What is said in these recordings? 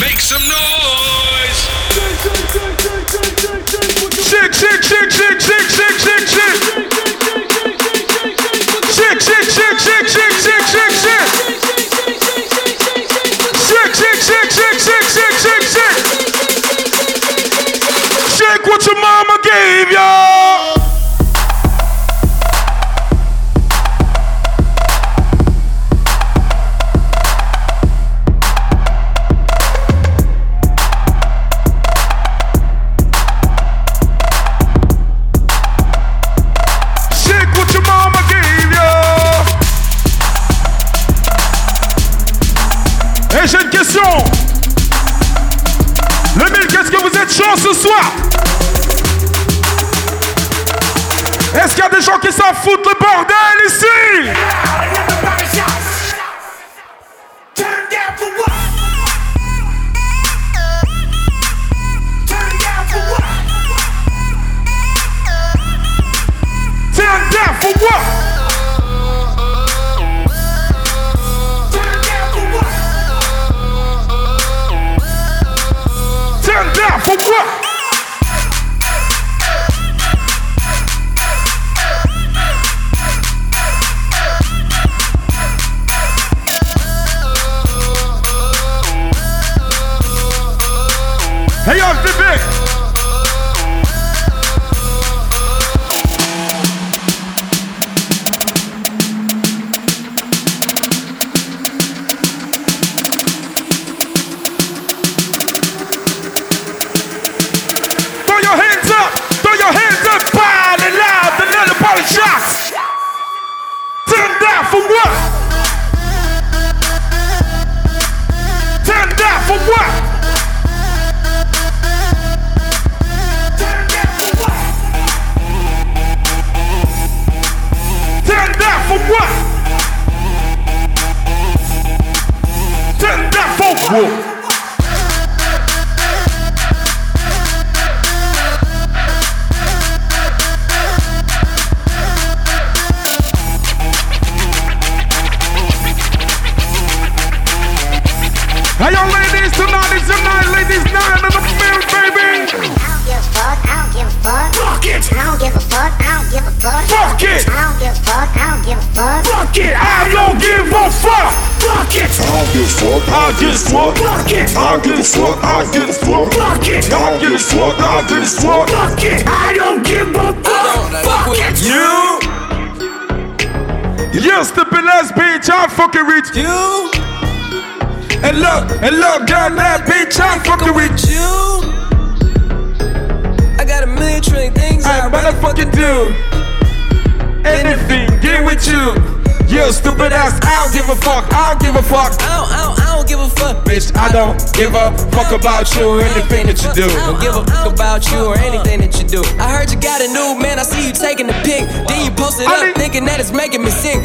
Make some noise. Shake, shake, shake, shake, shake, shake, shake, shake. Shake, qui s'en foutent le bordel ici about you or anything that you do. Don't give a fuck about you or pic. Then you post it I up, mean- thinking that it's making me sick.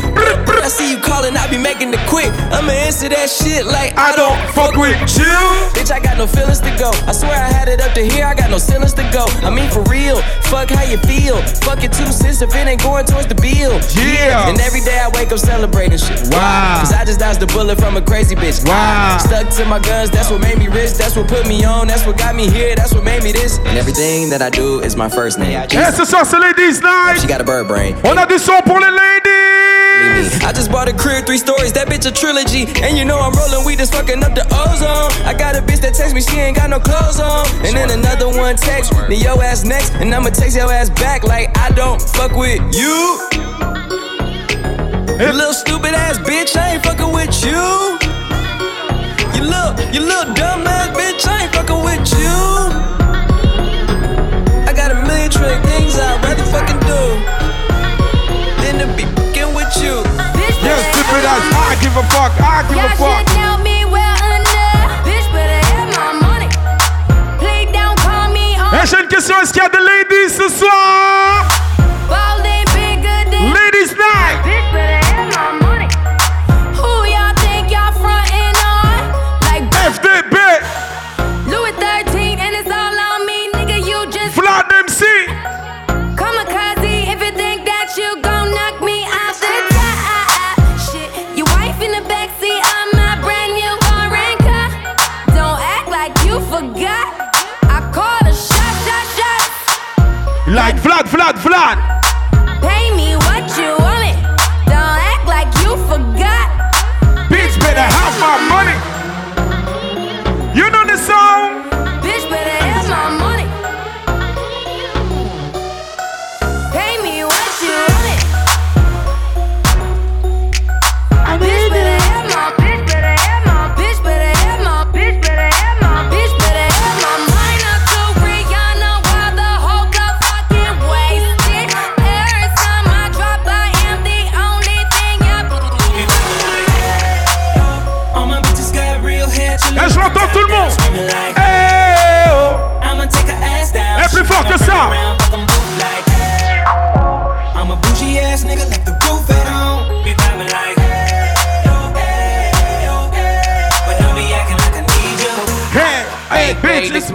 I see you calling, I be making it quick. I'ma answer that shit like I don't fuck with you. Bitch, I got no feelings to go. I swear I had it up to here, I got no feelings to go. I mean, for real, fuck how you feel. Fuck it two cents if it ain't going towards the bill. Yeah. And every day I wake up celebrating shit. Wow. Cause I just dodged a bullet from a crazy bitch. Wow. Stuck to my guns, that's what made me rich. That's what put me on, that's what got me here, that's what made me this. And everything that I do is my first name. Et ce soir, c'est Ladies Night. Got a bird brain. On a du son pour les ladies. I just bought a crib, three stories, that bitch a trilogy. And you know I'm rolling weed, just fucking up the ozone. I got a bitch that text me, she ain't got no clothes on. And then another one text, me, yo ass next, and I'ma text your ass back like I don't fuck with you. You little stupid ass bitch, I ain't fucking with you. You little, you little dumb ass bitch, I ain't fucking with you mind trick things I'd rather fucking do than to be fucking with you. Yeah. I give a fuck. I give a fuck. Me well enough. Bitch, better have my money. Play down, call me. Hey, question. Est-ce qu'il y a des ladies ce soir? Ladies now. Pay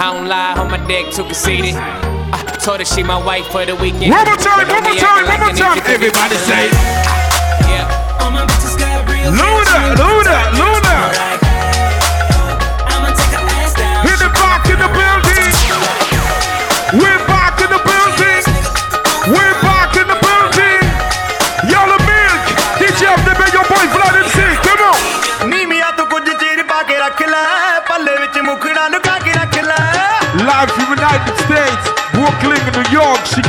I don't lie, on my dick too conceited. I uh, told her she my wife for the weekend. One more time, one more time, one more time. Everybody say, Yeah. All my bitches got real Luna, Luna, Luna. Live from United States. Brooklyn, New York. She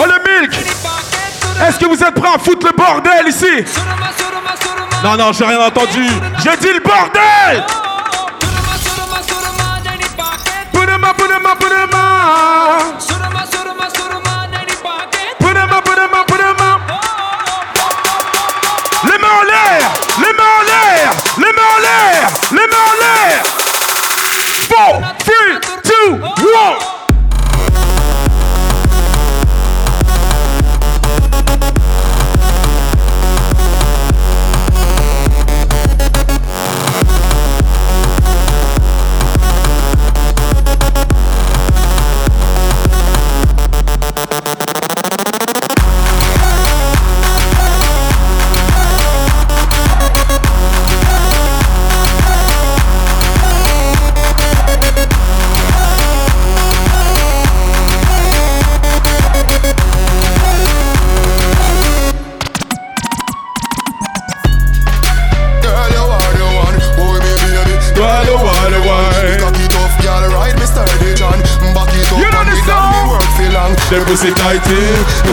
Oh le milk. Est-ce que vous êtes prêts à foutre le bordel ici? Non, non, j'ai rien entendu. J'ai dit le bordel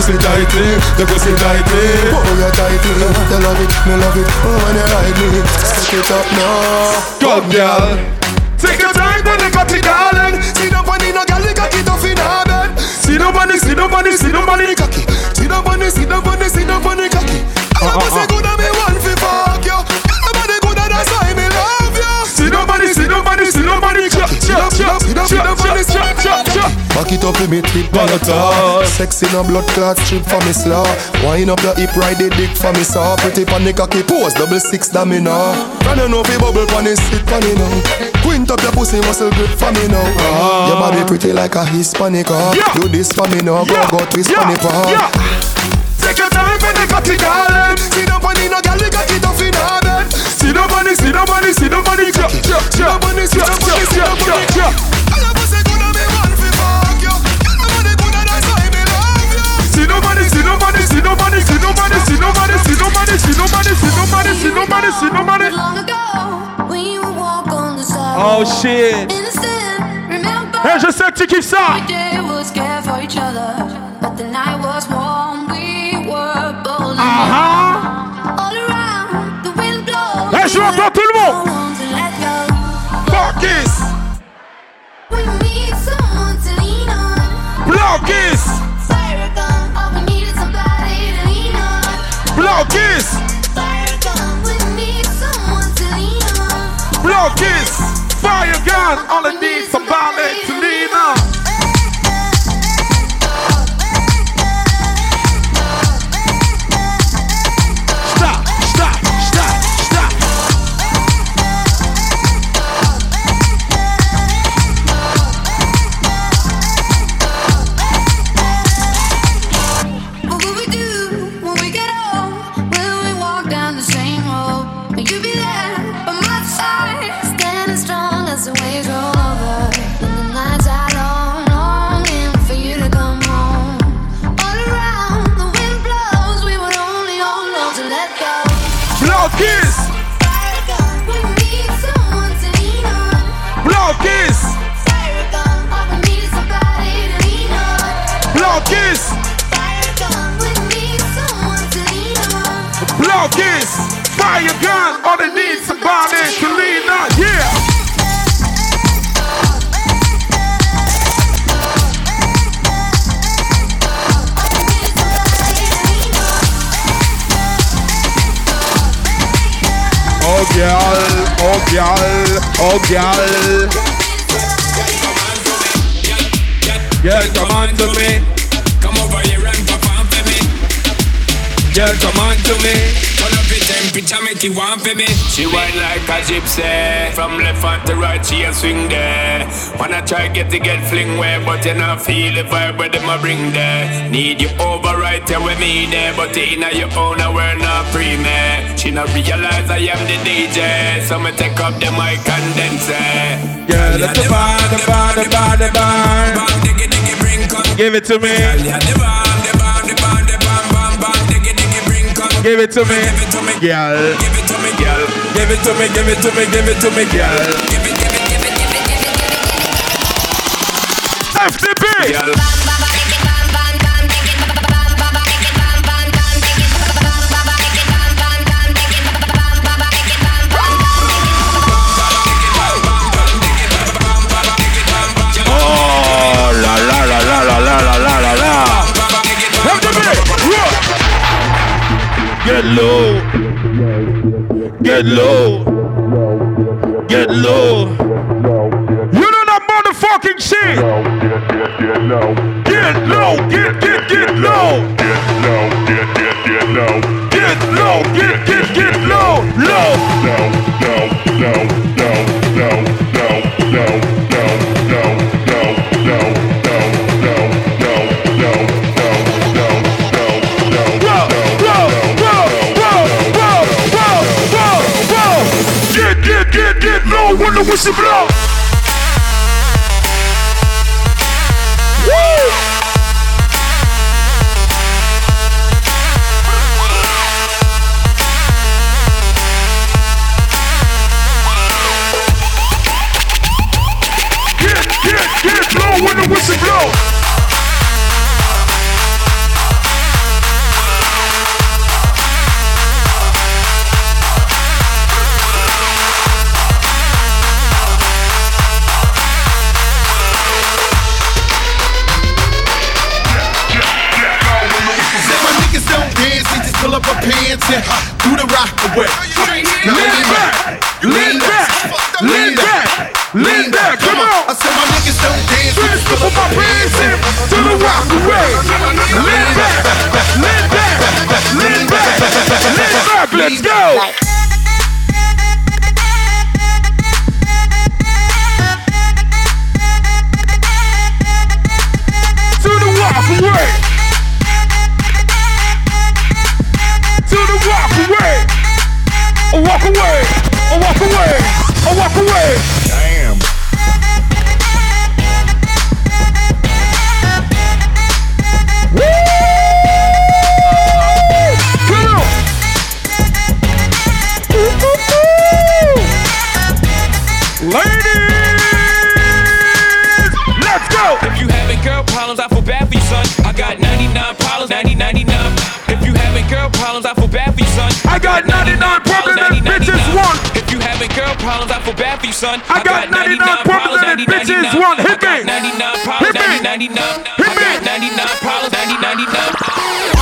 pussy tighty, the pussy tighty. Oh, you tighty, you love it, me love it. Oh, when you ride me, set it up now. Come, girl. me tip on the top. Sexy no blood clot strip for me slow. Wine up the hip, ride the dick for me saw. Pretty pan cocky pose, double six that me know. Can you know fi bubble pan it, sit pan it now. Quint up your pussy muscle grip for me now. Ah. Your body pretty like a Hispanic. Uh. Yeah. Do this for me now, go yeah. go twist yeah. on it yeah. Take your time for the cocky darling. See no money, no girl, you got it off in her bed. See no money, see no money, see no money, yeah, yeah, yeah, see no money, see no money, see no money, yeah. see. Oh shit. Hey, je sais que tu kiffes ça. Ah ah. Hey, je l'entends tout le monde. eyes on the get to get fling where, but you not feel the vibe where them a bring there. Need you override yeah, with me there, but you in your own and we're not free man. She not realize I am the DJ, so me take up the mic and dance it. Yeah, that's the bar, the bar, the bar, the bar. Give it to me. Give it to me, girl. Give it to me, girl. Give it to me, give it to me, give it to me, girl. it. Get low. Get low. Get low. low. Get low, get, get, get low. Get low, get, get, get low. Get low, get, get, get low. Low. Low, low, low, low, low, low, low, low, low, low, low, low, low, low, low, low, low, low, low. Get, get, get, get low when the whistle blows. I walk away. I walk away. I walk away. Damn. Come on. Ladies, let's go. If you having girl problems, I feel bad for you, son. I got 99 problems, 90, 99. If you having girl problems, I feel bad for you, son. I got 99 problems that 90, bitches 99. want. If you having girl problems, I feel bad for you, son. I got 99 problems that 90, bitches 99. want. Hit me. 99 problems, Hit me. 99. Hit me. 99 problems, 90, 99.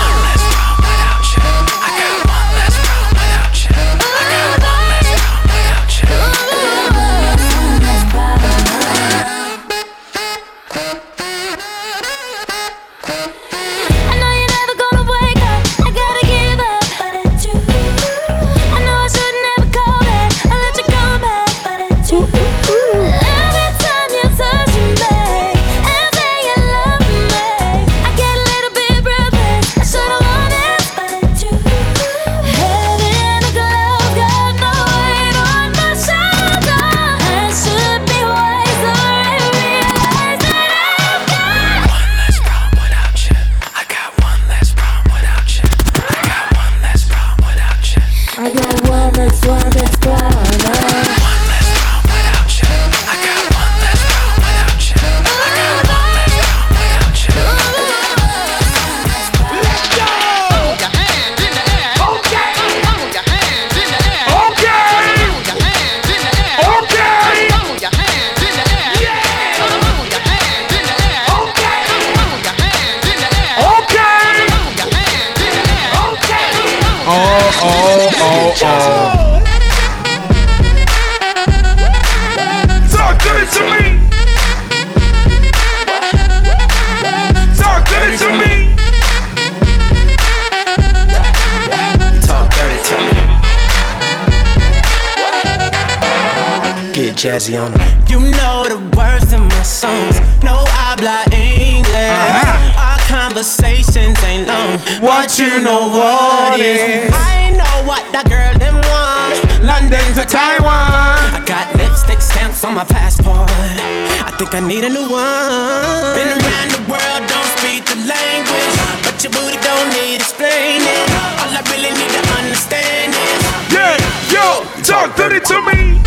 Get jazzy on me. You know the words in my songs. No I habla English. Uh-huh. Our conversations ain't long. What you know what is? I know what that girl them want. London to Taiwan. I got lipstick stamps on my passport. I think I need a new one. Been around the world, don't speak the language. But your booty don't need explaining. All I really need to understand is. Yeah, yo, talk dirty to me.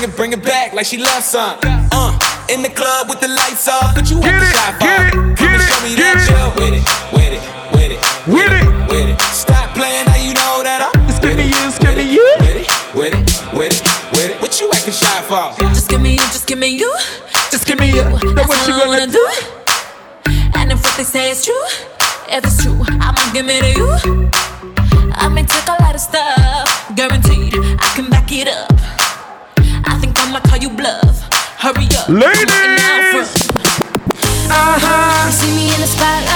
Bring it, bring it back like she loves some. Uh, in the club with the lights off, could you Get walk the it, shot get it, Come get and it, show me get that it. you're with it, with it, with it, With it. with it. Stop playing now you know that I'm. It's gonna you, it's gonna you. With it, with it, with it, with it. What you acting shy for? Just give me you, just give me you. Just give me you. Now what you gonna wanna do. And if what they say is true, if it's true, I'ma give it to you. I may take a lot of stuff, Ladies. for- Uh-huh. See me in the spotlight,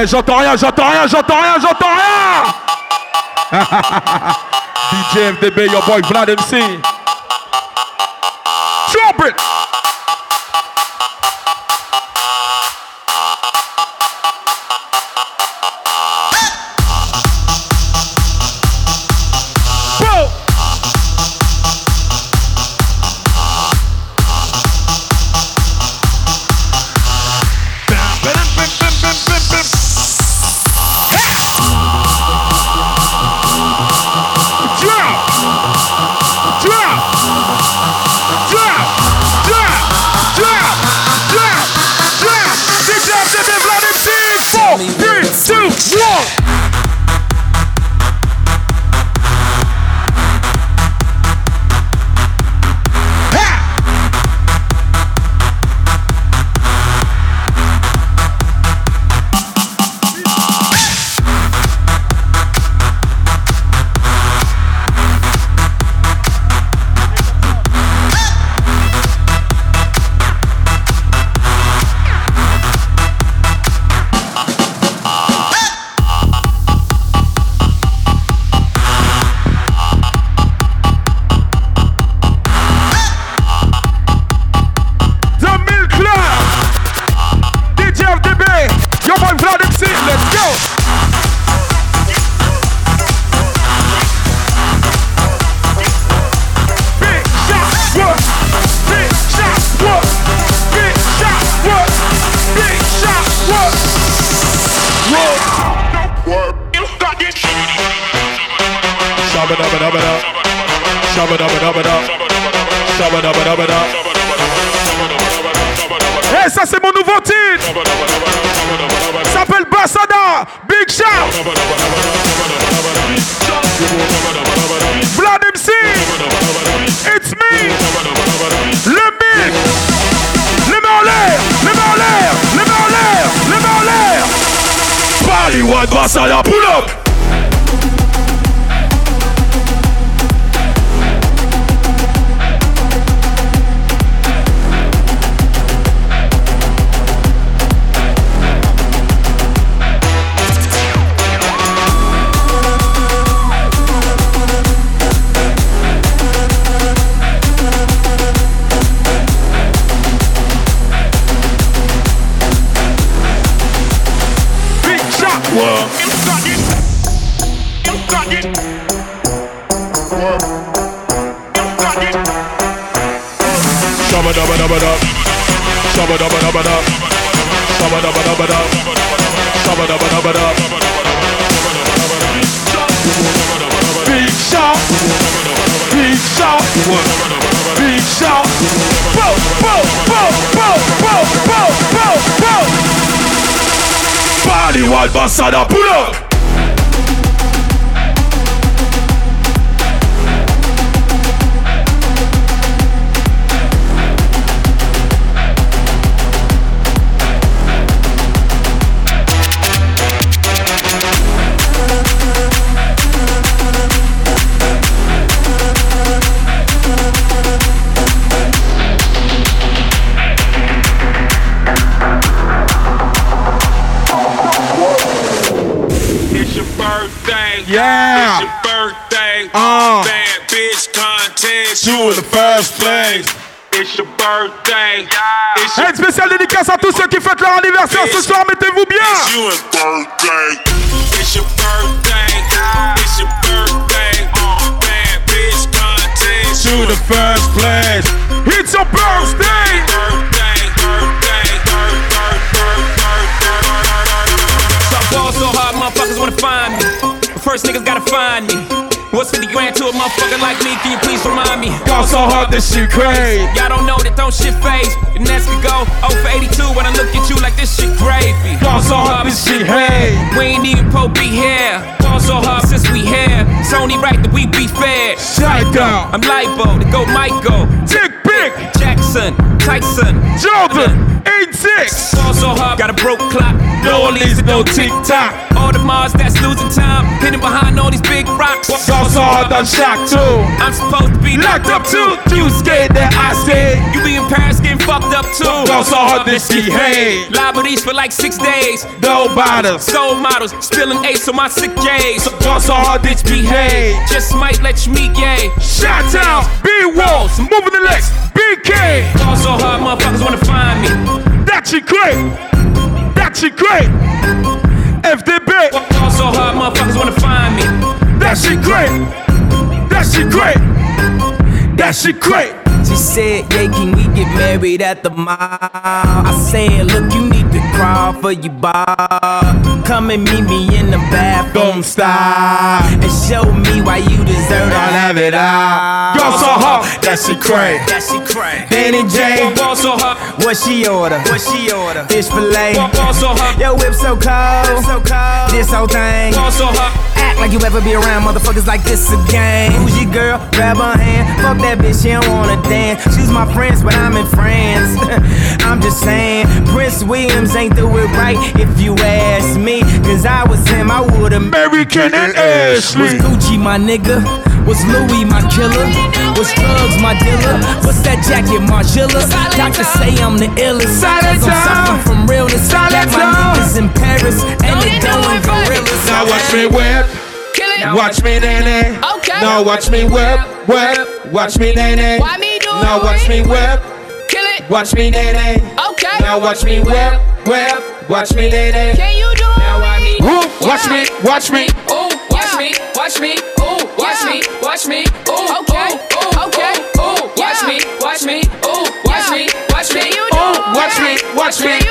Eh, j'entends rien, j'entends rien, j'entends rien, j'entends rien DJ FDB, your boy Vlad MC. Drop it You in the first place. It's your birthday. It's your Une spéciale dédicace à tous ceux qui fêtent leur anniversaire ce soir, mettez-vous bien. It's your birthday. It's your birthday. It's your birthday. Bad bitch contest. To the first place. It's your birthday. Birthday. Birthday. birthday, birthday, birthday. So I ball so hard, motherfuckers wanna find me. But first niggas gotta find me. What's 50 grand to a motherfucker like me? Can you please remind me? Go so hard this shit crazy. Y'all don't know that don't shit phase. And next could go 0 for 82 when I look at you like this shit gravy. Go so hard this shit hey. We ain't even po be here. Ball so hard since we here. It's only right that we be fair. Shut down. I'm Libo, to go Michael. Tick Jackson, Tyson, Jordan. 8-6. So hard, got a broke clock. No one needs no tick tock. All the Mars that's losing time, hidden behind all these big rocks. Go so hard done shot too. I'm supposed to be Locked up too. You scared that I stay. You be in Paris getting fucked up too. Go so hard this hey. Liberties for like six days. No bottles. Soul models, spilling ace on my sick days. Go so hard this behave. Just might let you meet gay. Shot down. B walls. Moving the legs. BK. Ball so hard, motherfuckers wanna find me. That shit great. That shit great. FDB. Ball so hard, motherfuckers wanna find me. That shit great. That shit great. That shit great. She said, yeah, can we get married at the mall? I said, look, you need to crawl for your bar. Come and meet me in the bathroom style and show me why you deserve to have it all. Go so hard. That shit great. That she cray. Danny J. Ball so hard, What she order? What she order? Fish fillet. ball so hard, Yo, whip so cold. So cold. This whole thing. ball so hard. Act like you ever be around motherfuckers like this again. Who's your girl? Grab her hand. Fuck that bitch, she don't wanna dance. She's my friends, but I'm in France. I'm just saying, Prince Williams ain't do it right if you ask me. Cause I was him, I would've American and Was Gucci my nigga? Was Louis my killer? Was drugs my dealer? What's that jacket, Margiela? Doctors say I'm the illest. Silent Cause I'm suffering from realness. Got Silent my down. niggas in Paris and they doing gorillas. Now watch me whip. It. Watch me nene. Okay. Now watch me whip. Whip. Watch me nene. Why me do Now it? watch me whip. Kill it. Watch me nene. Okay. Now watch me whip. Whip. Watch me nene. Can you do it? Now I need. Woo. Watch me. Watch me. Ooh, watch me, watch me, ooh, watch Yeah. me, watch me, ooh, Okay. ooh, ooh, Okay. ooh, ooh, watch me, watch me, ooh, watch me, watch me, ooh. Watch me. Watch me.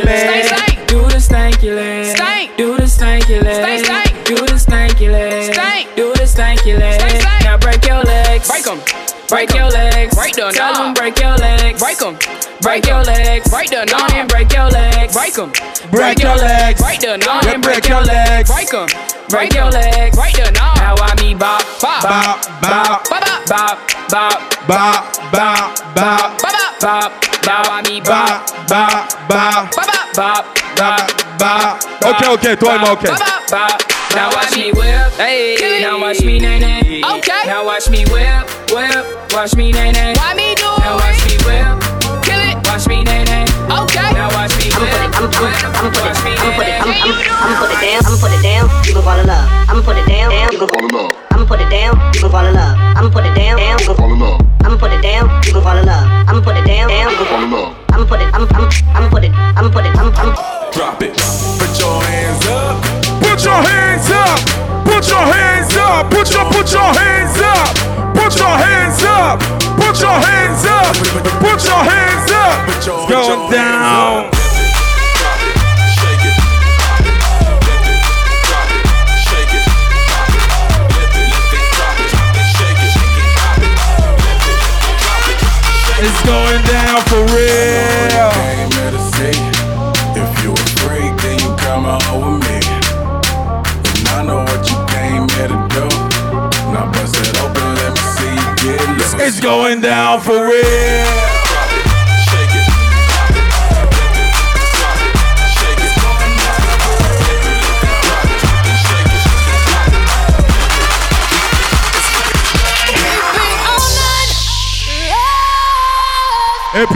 Stanky Stank, leg. do the stanky leg, Stank. do the stanky leg, Stank, stank. do the stanky leg, Stank. do the stanky leg. Stank. Now break your legs, Break 'em. break your legs, Break the tell them break your legs, Break 'em. break your legs, Go knob. on and break your legs, Break 'em. Break your legs. Go knob. on and break your legs, Break 'em. break your legs, the knob. Now I me bop, Bop. Bop. Bop. Bop, bop. bop, bop, Bop. Bop. Bop. Bop, bop. bop. Now I me bop, Bop. Bop. Bop. Bop, bop. bop, bop, Bop. Ok, ok, toi et moi, ok. Bop, bop. bop. Now watch me whip, Hey. Now watch me nay nay. Okay. Now watch me whip, whip. Watch me nay nay. Why me down. It's going down for real. If you a freak, then you come with me. And I know what you came here to do. Now bust it open, let me see you get. It's going down for real.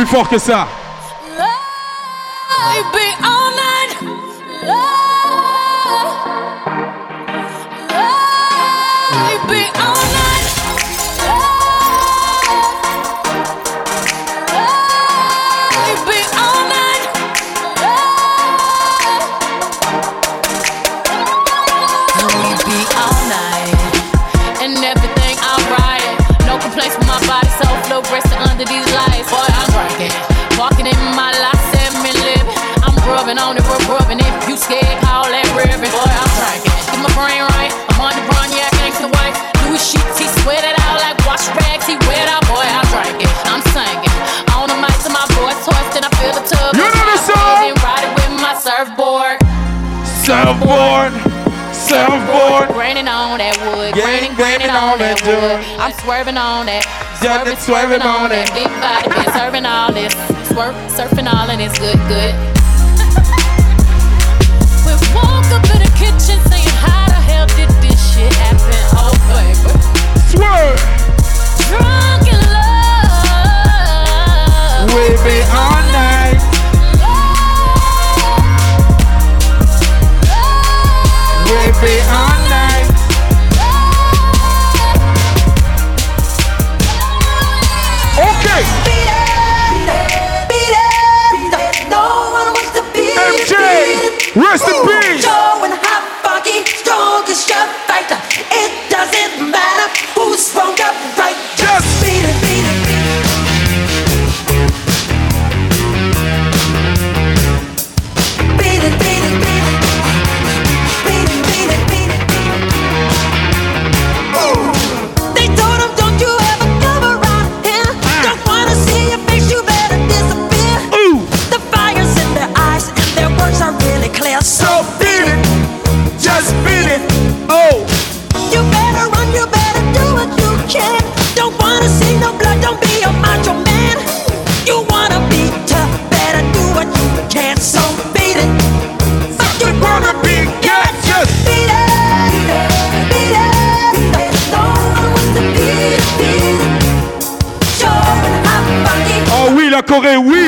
fort que ça. I'm swerving on that. Swerving, swerving on that. Big body been serving all this. Swerve, surfing all and it's good, good. we walk up in the kitchen saying, How the hell did this shit happen? Oh, baby. Swerve. Drunk in love. We be all night. We'll be on Rest in peace. j'aurais oui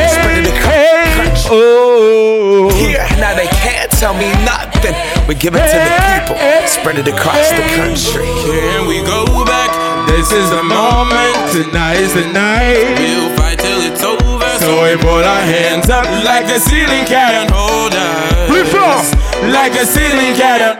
spread it across country. Oh. Here, now they can't tell me nothing. We give it to the people, spread it across the country. Can we go back? This is the moment. Tonight is the night. We'll fight till it's over. So we put our hands up like a ceiling cannon holders. Like a ceiling cannon.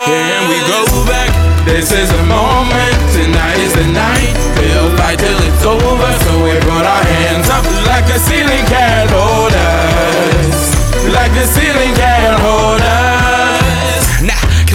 Can we go back? This is the moment. Tonight is the night. We'll fight till it's over. So we put our hands up like a ceiling cannon holders. Like a ceiling cannon holders.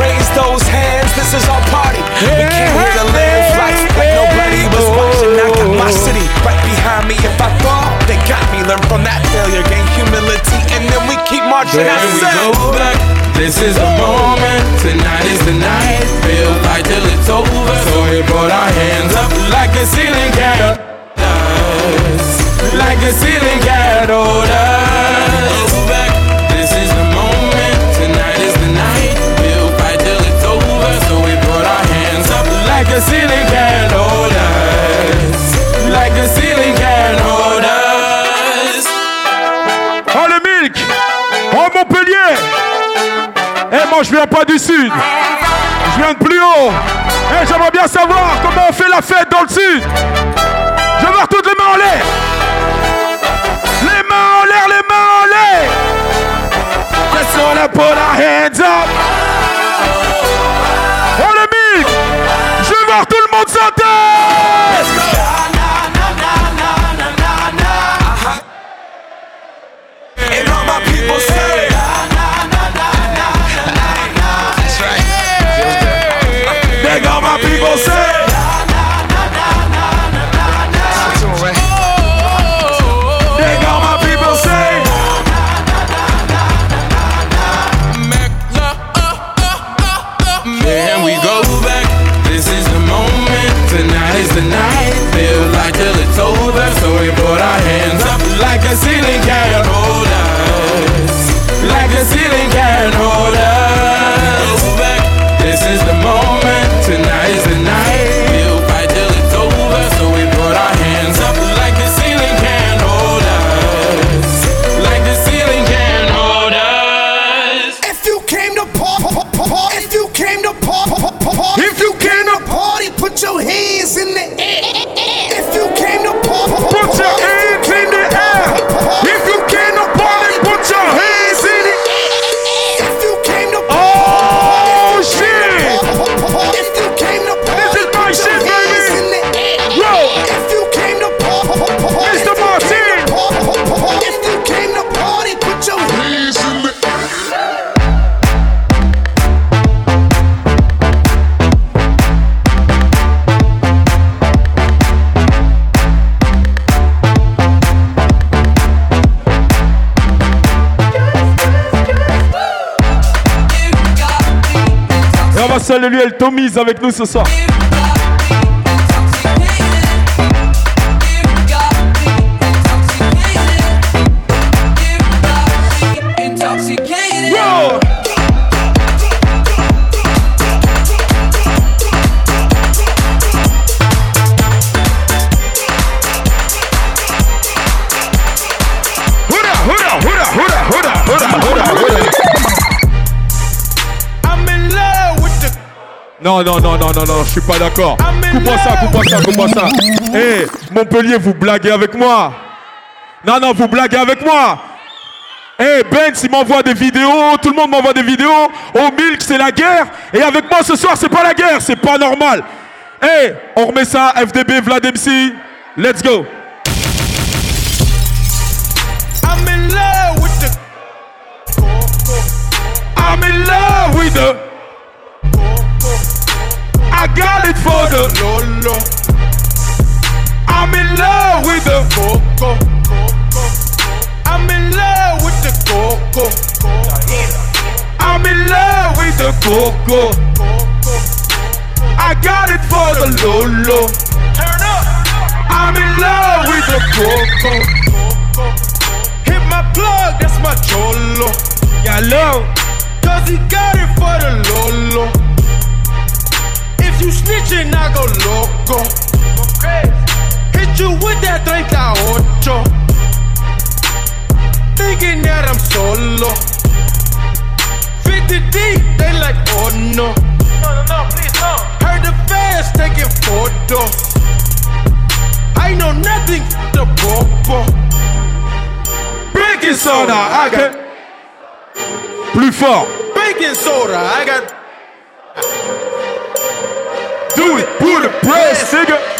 Raise those hands, this is our party. We came here to live life like nobody was watching. I got my oh. city right behind me. If I fall, they got me. Learn from that failure, gain humility, and then we keep marching. Can we go back? This is the moment. Tonight is the night. We'll fight till it's over. So we put our hands up like a ceiling cannon. Like a ceiling cannon holders. Oh le milk. Oh Montpellier. Eh moi je viens pas du sud. Je viens de plus haut. Eh j'aimerais bien savoir comment on fait la fête dans le sud. Je veux voir toutes les mains en l'air. Les mains en l'air, les mains en l'air. Let's all put our hands up? Voir tout le monde sauter And all my people say, That's right. Big all my people say ceiling can Et on va saluer El Tomise avec nous ce soir. Non, non, non, non, non, je suis pas d'accord. Coupe-moi ça, coupe-moi ça, coupe-moi ça. Eh, Montpellier, vous blaguez avec moi. Non, non, vous blaguez avec moi. Eh, Ben, il m'envoie des vidéos, tout le monde m'envoie des vidéos. Au Milk, c'est la guerre. Et avec moi ce soir, c'est pas la guerre, c'est pas normal. Eh, on remet ça, FDB, Vlad MC. Let's go. I got it for the Lolo. I'm in love with the Coco. I'm in love with the Coco. I'm in love with the coco. I got it for the Lolo. Turn up. I'm in love with the coco. Hit my plug, that's my cholo. Yellow. Cause he got it for the Lolo. If you snitching, I go loco. Hit you with that 38. Thinking that I'm solo. 50 deep, they like, oh no. No, no, no, please no. Heard the fans taking photos. I know nothing the popo. Baking soda, I can. Plus fort. Baking soda, I got. Do it, put it, press, nigga.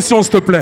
S'il te plaît.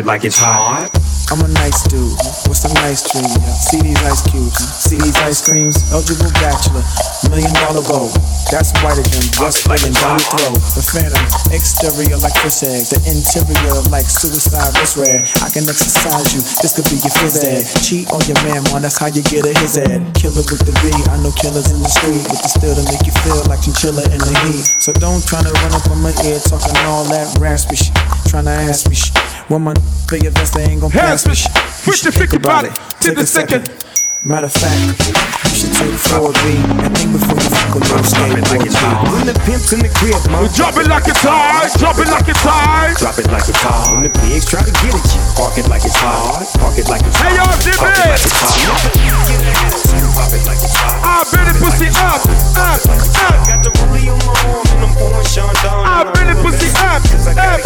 It like it's hot. I'm a nice dude with some nice dreams. See these ice cubes, see these ice creams. Eligible bachelor, million dollar goal. That's whiter than what's living down your throat. The phantom, exterior like fish eggs, the interior like suicide wrist red. I can exercise you, this could be your phys ed. Cheat on your man, man, that's how you get a his ed. Killer with the B, I know killers in the street with the still to make you feel like chinchilla in the heat. So don't try to run up on my ear talking all that raspy shit, trying to ask me shit. When my big events, they ain't gon' pass me shit. You should think about it, take a second. Matter of fact, you should take 4B and think before you fuck a little skateboard G. When the pimp's in the crib, man. Drop it like it's hot, drop it like it's hot. Drop it like it's hot. When the pigs try to get at you, park it like it's hot. Park it like it's hot. Hey, y'all, dip Park it it. like it's hot. Pop it like it's hot. I bet it pussy up, up, up. Got the rollie on my arm and I'm pouring Sean Don. I bet pussy up, up, up.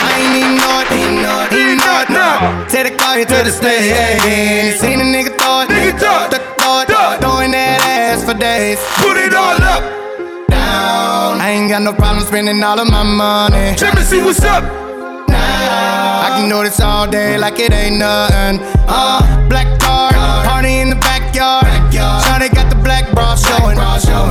I ain't even know it, ain't know it, ain't know it, no. Take the car here to the stage. Seen a nigga throw it, nigga throw it, throw it, throwing that ass for days. Put it all up. Down. I ain't got no problem spending all of my money. Let me see what's up. Now. I can do this all day like it ain't nothing. Uh, black car, party in the backyard. Shawty got the black bra showing.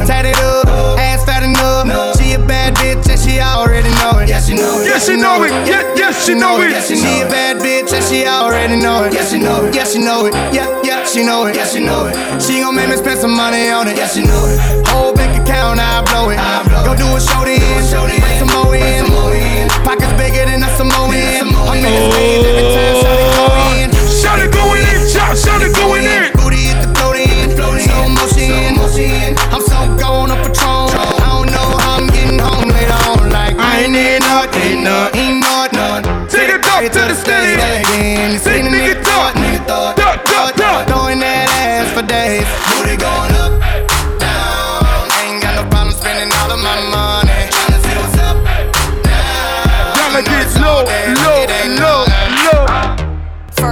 Tatted up, ass fat enough. She a bad bitch and she already know it. Yes, she know it. Yes, she know it. Yeah, yes, she know it. She a bad bitch and she already know it. Yes, she know it. Yes, she know it. Yeah, yeah, she know it. Yes, she know it. She gon' make me spend some money on it. Yes, she know it. Whole bank account, I blow it. Go do a show then. Bring some more in. Pockets bigger than a Samoan. I'm niggas paid every time Shawty go in. Shawty going in, chop, shawty going in. Motion. I'm so gone on Patron. I don't know how I'm getting home later on. Like I ain't in nothing, nothing, nothing. Take it up to the stage. Say nigga thought, nigga thought,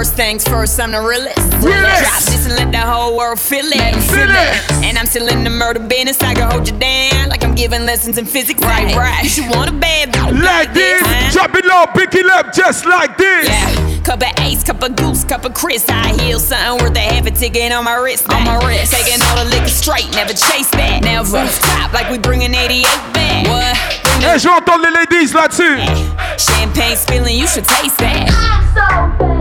First things first, I'm the realest. Realest. Drop this and let the whole world feel it. Feel it. And I'm still in the murder business. I can hold you down like I'm giving lessons in physics. Right, right. You should want a bad bitch Like this, huh? drop it low, pick it up just like this. Yeah, cup of ace, cup of goose, cup of Chris. I heal something worth a half a ticket on my wrist. On my wrist. Taking all the liquor straight, never chase that. Now rooftop like we bringing 88 back. What? Et je vais entendre les ladies là-dessus. Champagne spilling, you should taste that.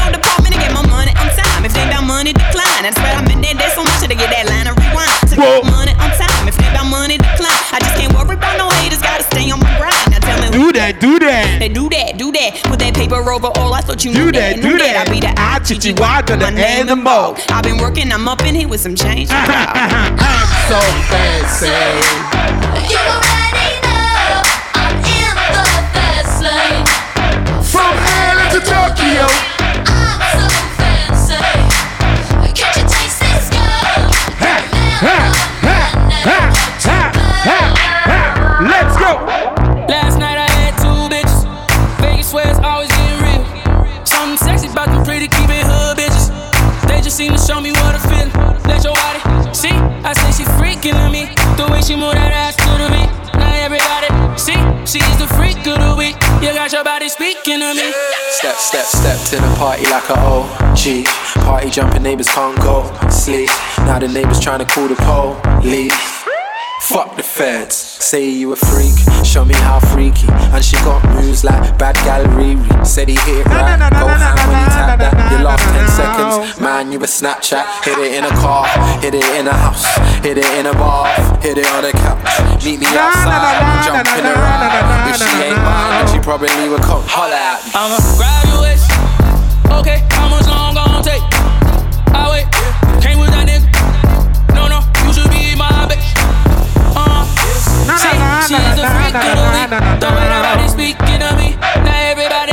money, decline. That's why I'm in there, there's so much to get that line of rewind. To Whoa. get money on time. If they about money, decline. I just can't worry about no haters, gotta stay on my grind. Now tell me Do that, do that. They do that, do that. Put that paper over all. I thought you Do knew that, that. do that. I be the I Chichi Y to the animal. I've been working, I'm up in here with some change. so fancy. You already know I'm in the fast lane. From LA to Tokyo. Show me what I feel. Let your body see. I say she freaking on me. The way she move that ass to the beat. Now everybody see. She's the freak of the week. You got your body speaking to me. Step, step, step to the party like a OG. Party jumping, neighbors can't go sleep. Now the neighbors trying to call the police. Fuck the feds. Say you a freak, show me how freaky. And she got moves like bad gal Riri. Said he hit it right, go ham when he tap that. You lost 10 seconds, man, you a Snapchat. Hit it in a car, hit it in a house, hit it in a bar, hit it on a couch. Meet me outside, we'll jump in the. If she ain't mine, then she probably would come holler at me. I'm a graduate. Okay, how much long she's the freak of the week. The way that body speaking to me. Now everybody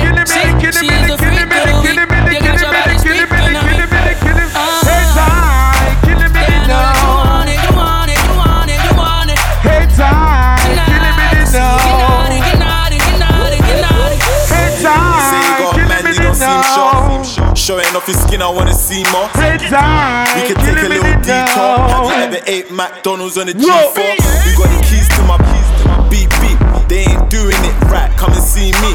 showing off his skin, I wanna see more. We can take a little detour. I ever ate McDonald's on the G4. You got the keys to my keys to my beep beep. They ain't doing it right. Come and see me.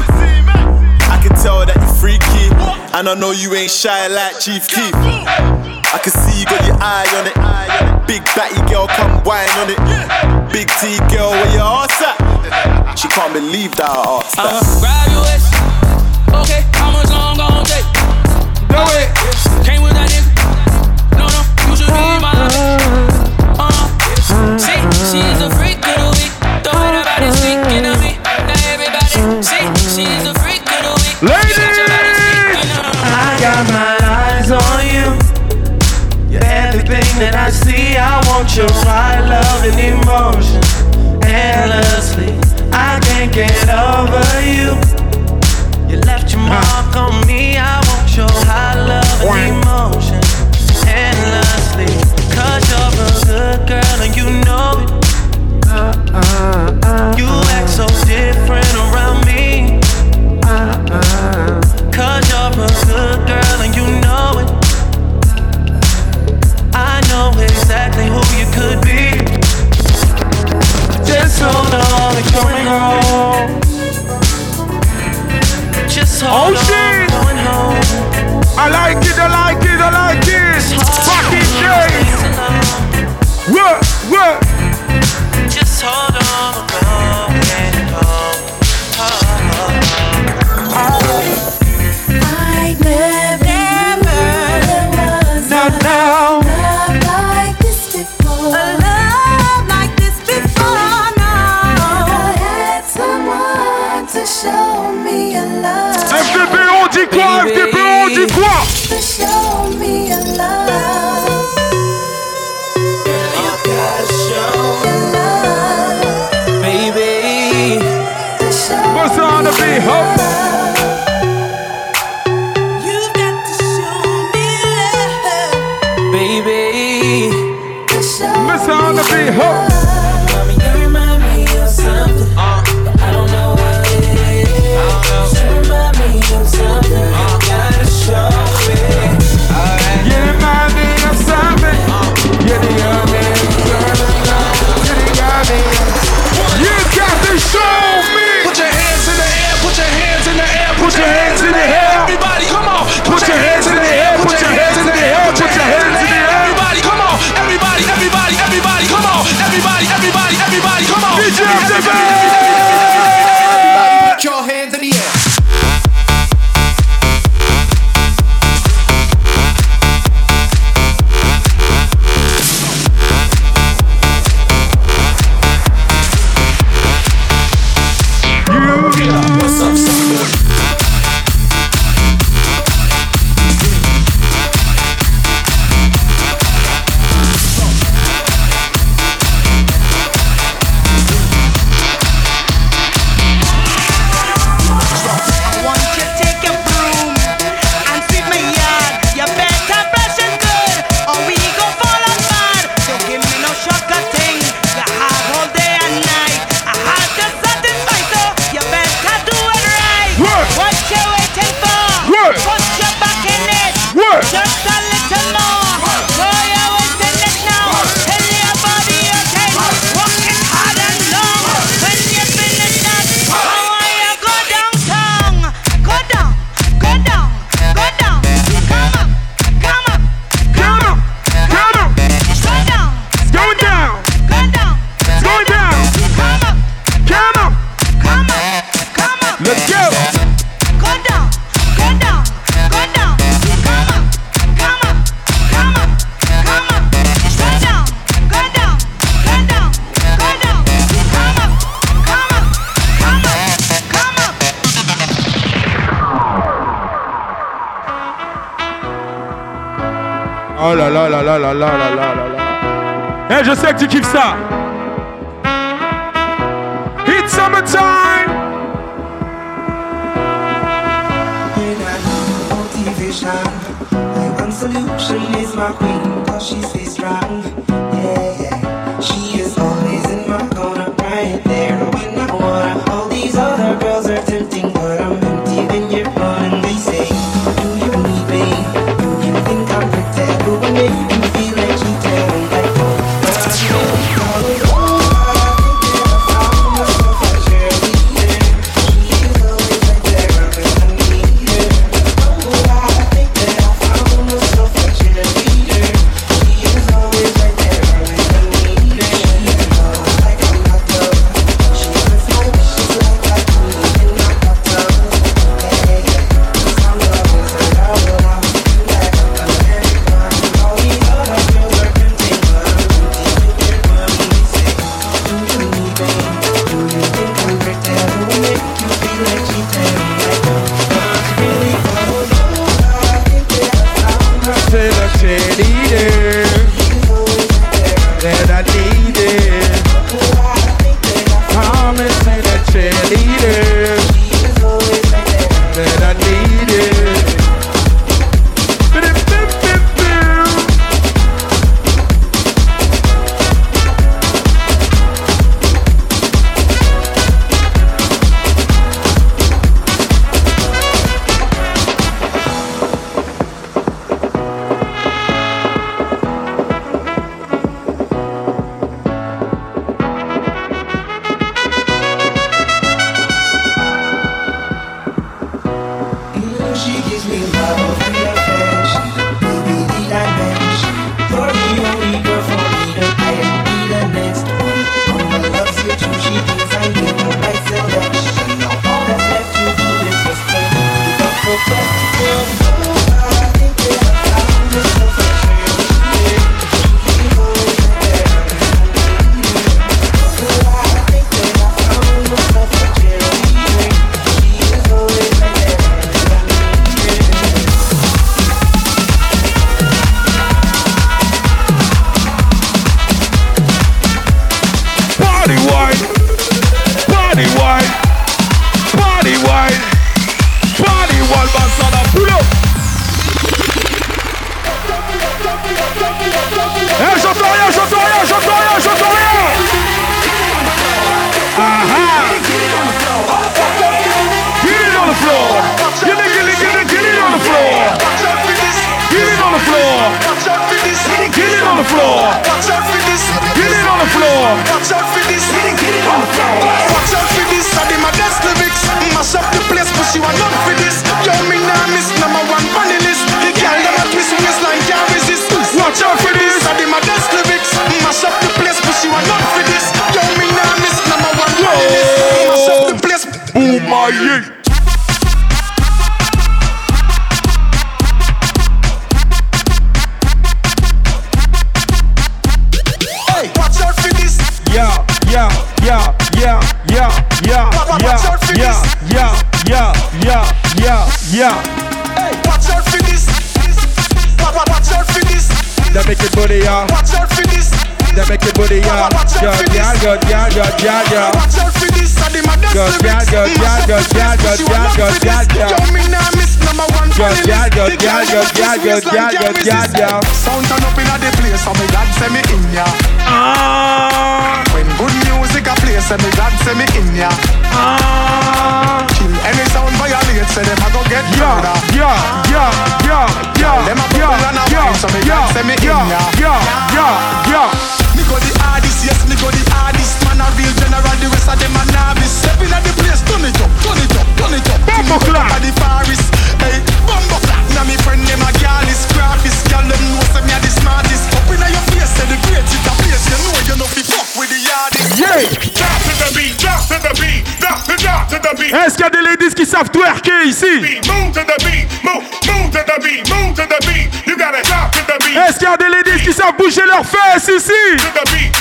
I can tell that you're freaky, and I know you ain't shy like Chief Keef. I can see you got your eye on it. Big batty girl, come whine on it. Big T girl, where your ass at? She can't believe that I asked that. Uh, graduation. Okay, how much longer? Throw it. Came with that nigga. No, no, you should be my uh, uh, Say she is a freak of the week. Throw it about this week in a week. Now everybody say she is a freak of the week. Ladies! I got my eyes on you. Everything that I see. I want your right love and emotion. Endlessly, I can't get over you. You left your mark on me Oh shit! I like it, I like it.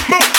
move.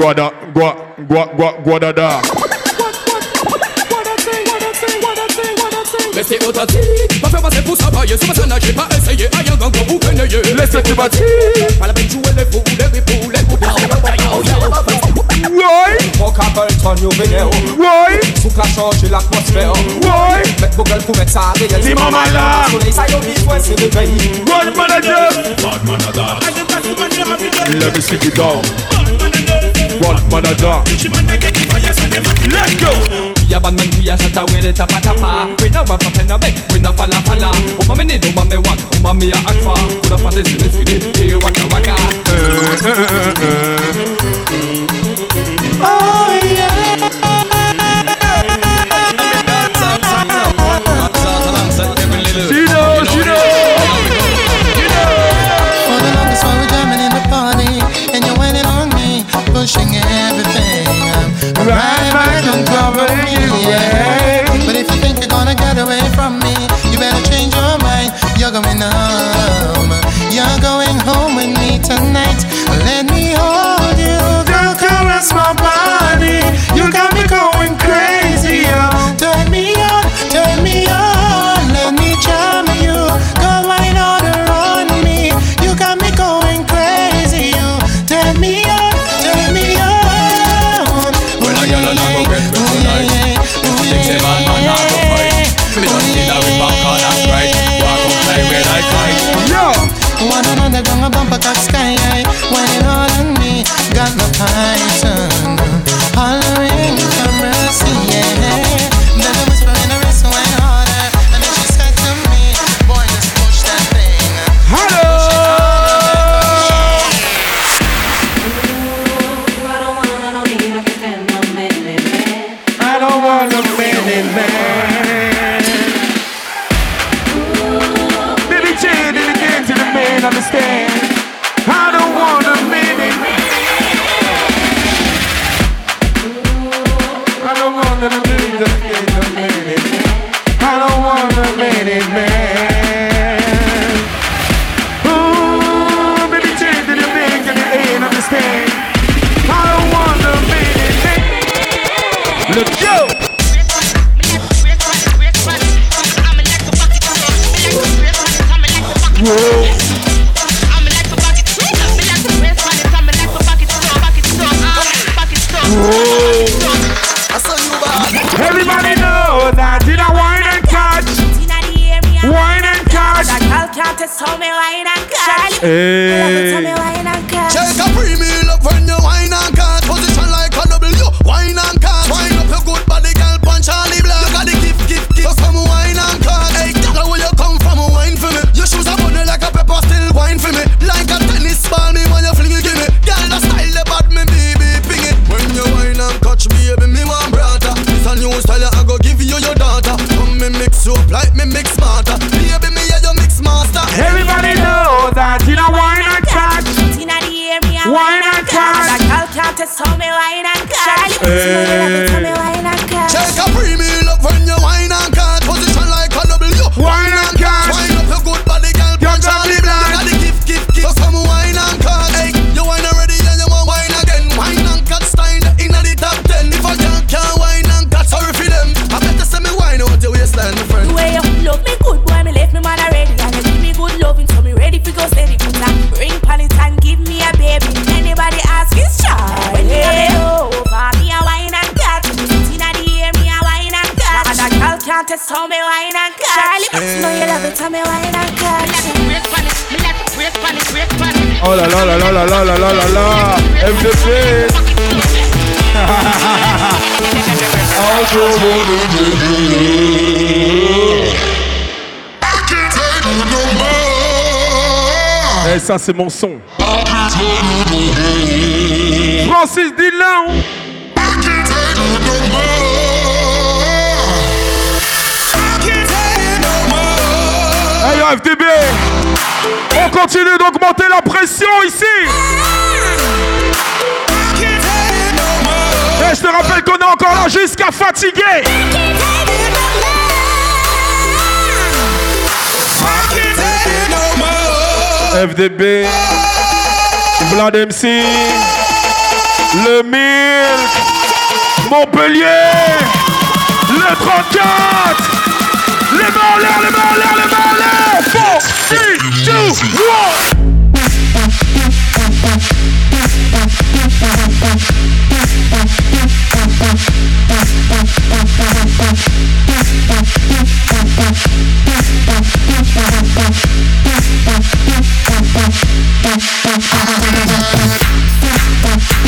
Guada, gua, gua, gua, guadada. Laissez au tati, pas faire passer pour travailler, sur ma j'ai pas essayé, aïe, gang, vous gagnez. Laissez tu bâtir, pas la peine jouer les fous, les ripoux, les poupées. Why? Fuck a girl, turn you video. Why? Sous la change l'atmosphère. Why? Mec vos gueules pour mettre ça à réel. Dis maman là. Soleil ça y'a mis point c'est réveillé. Bad manager. Bad manager. Let me stick it down. Bad manager. Rod manager. Let's go. We a man, we a shatter with it tapa tapa. We no want for penna beg, we no falla falla. Oh mama need, oh mama want, oh a act for. Put up on this, let's waka waka. Eh, eh, eh, Hey. c'est mon son. Francis Dillon. Hein. Hey FDB, on continue d'augmenter la pression ici. Et je te rappelle qu'on est encore là jusqu'à fatiguer. FDB, Vlad MC, le Milk, Montpellier, le 34, les Marlers, les Marlers, les Marlers, 4, 6, 2, 1. Thank Thank you.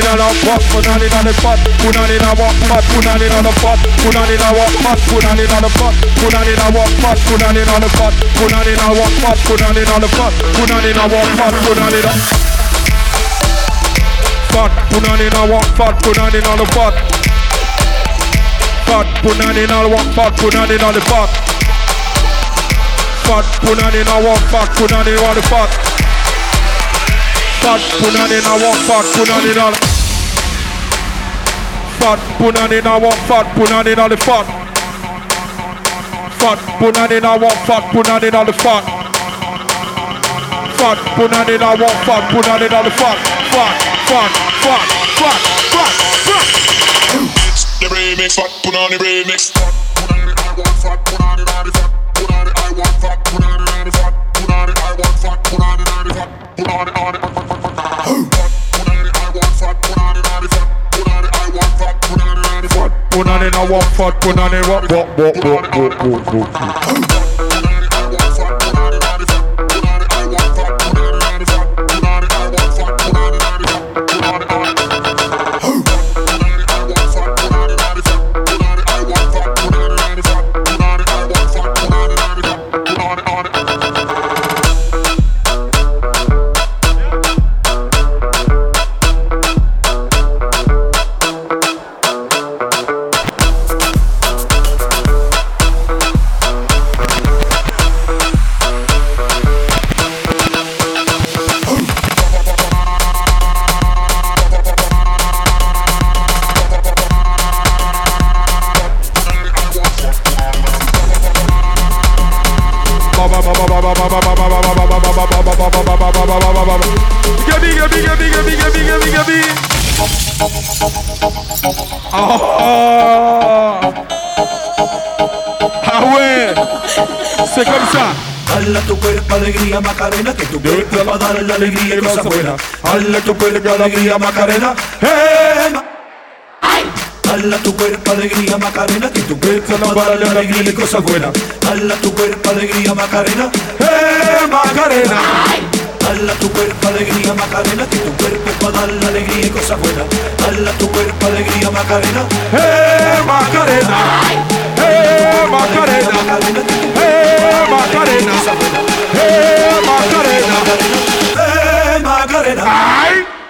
On the pot, put on it on the pot, put on it on what pot, put on it on the pot, put on it on what pot, put on it on the pot, put on it on what pot, put on it on the pot, put on it on what pot, put on it on the pot, put on it on what pot, put on it on pot, put on it on what pot, put on it on the pot, pot, put on it on what pot, put on it on the pot, pot, put on it on what pot, put on it on the pot pot, put on in a one pot, put on it on pot, put on in a one pot, put on it on the pot. Pot, put on in a one pot, put on it on the pot. Pot, put on in a one pot, put on it on the pot. Pot, pot, pot, pot, pot, pot. The remix, fat, put on the remix. Put on it, I want fat, put on it, on the fat. Put on it, I want fat, put on it, on the fat. Put on it, I want fat, put on it, on the fat. Put on it, on it, fat, fat, fat, fat, Put on in a one pot, put on it what, what, what, what, what, what, what. Ah, ah ouais, c'est comme ça. Hala tu cuerpo alegría Macarena, que tu cuerpo va a dar la alegría y cosas buenas. Hala tu cuerpo alegría Macarena, eh. Ma- Hala tu cuerpo alegría Macarena, que tu cuerpo va a dar la alegría y cosas buenas. Hala tu cuerpo alegría Macarena, eh Macarena. Hala tu cuerpo alegría Macarena, que tu cuerpo va a dar la alegría y cosas buenas. Hala tu cuerpo alegría Macarena, eh Macarena. Eh, Macarena, eh, Macarena, eh, Macarena, eh, Macarena. Ay.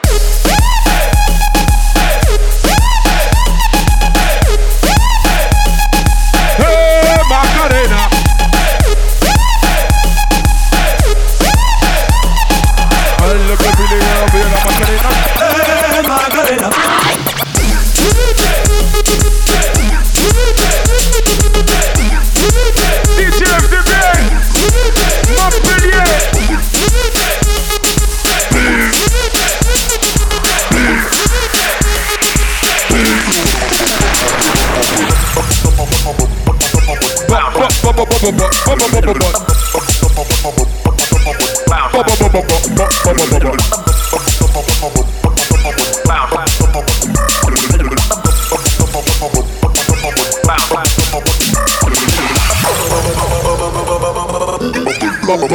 Okay.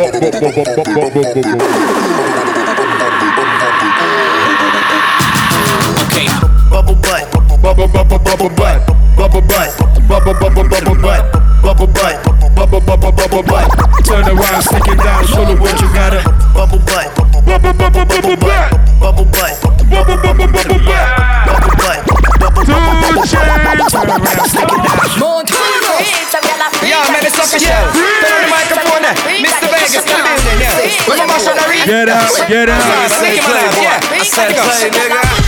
Bubble butt. Bubble bubble bubble butt. Bubble butt. Bubble bubble bubble butt. Bubble butt. Bubble bubble bubble butt. Turn around, stick it down, show the what you gotta. Bubble butt. Bubble bubble bubble butt. Bubble butt. Bubble bubble bubble butt. Bubble butt. Bubble bubble bubble butt. Turn around, stick it down. Yo, man, it's official. Turn on the microphone Get out, get out. Yeah, make him yeah. I said play, nigga,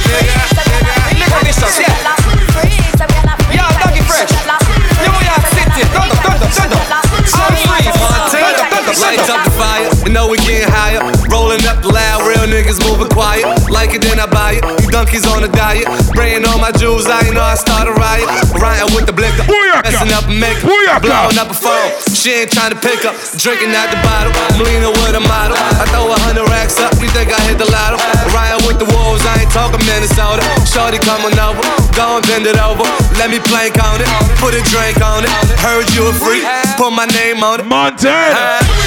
niggas moving quiet. Like it, then I buy it. You donkeys on a diet. Spraying all my jewels, I ain't know I start a riot. Riding with the blicker. Messing up and making. Blowing up a phone. She ain't trying to pick up. Drinking out the bottle. I'm leaning with a model. I throw a hundred racks up. You think I hit the lotto? Riding with the wolves, I ain't talking Minnesota. Shorty coming over. Go and bend it over. Let me plank on it. Put a drink on it. Heard you a freak. Put my name on it. Montana.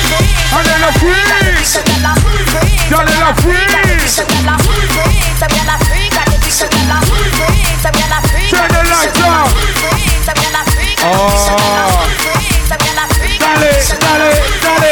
Freeze freeze Some gyal a freak, some gyal a freak, got the dick. Some a freak, some gyal a freak. Turn the lights on. Some gyal a freak, Oh. some gyal a freak. Dale, dale, dale, dale,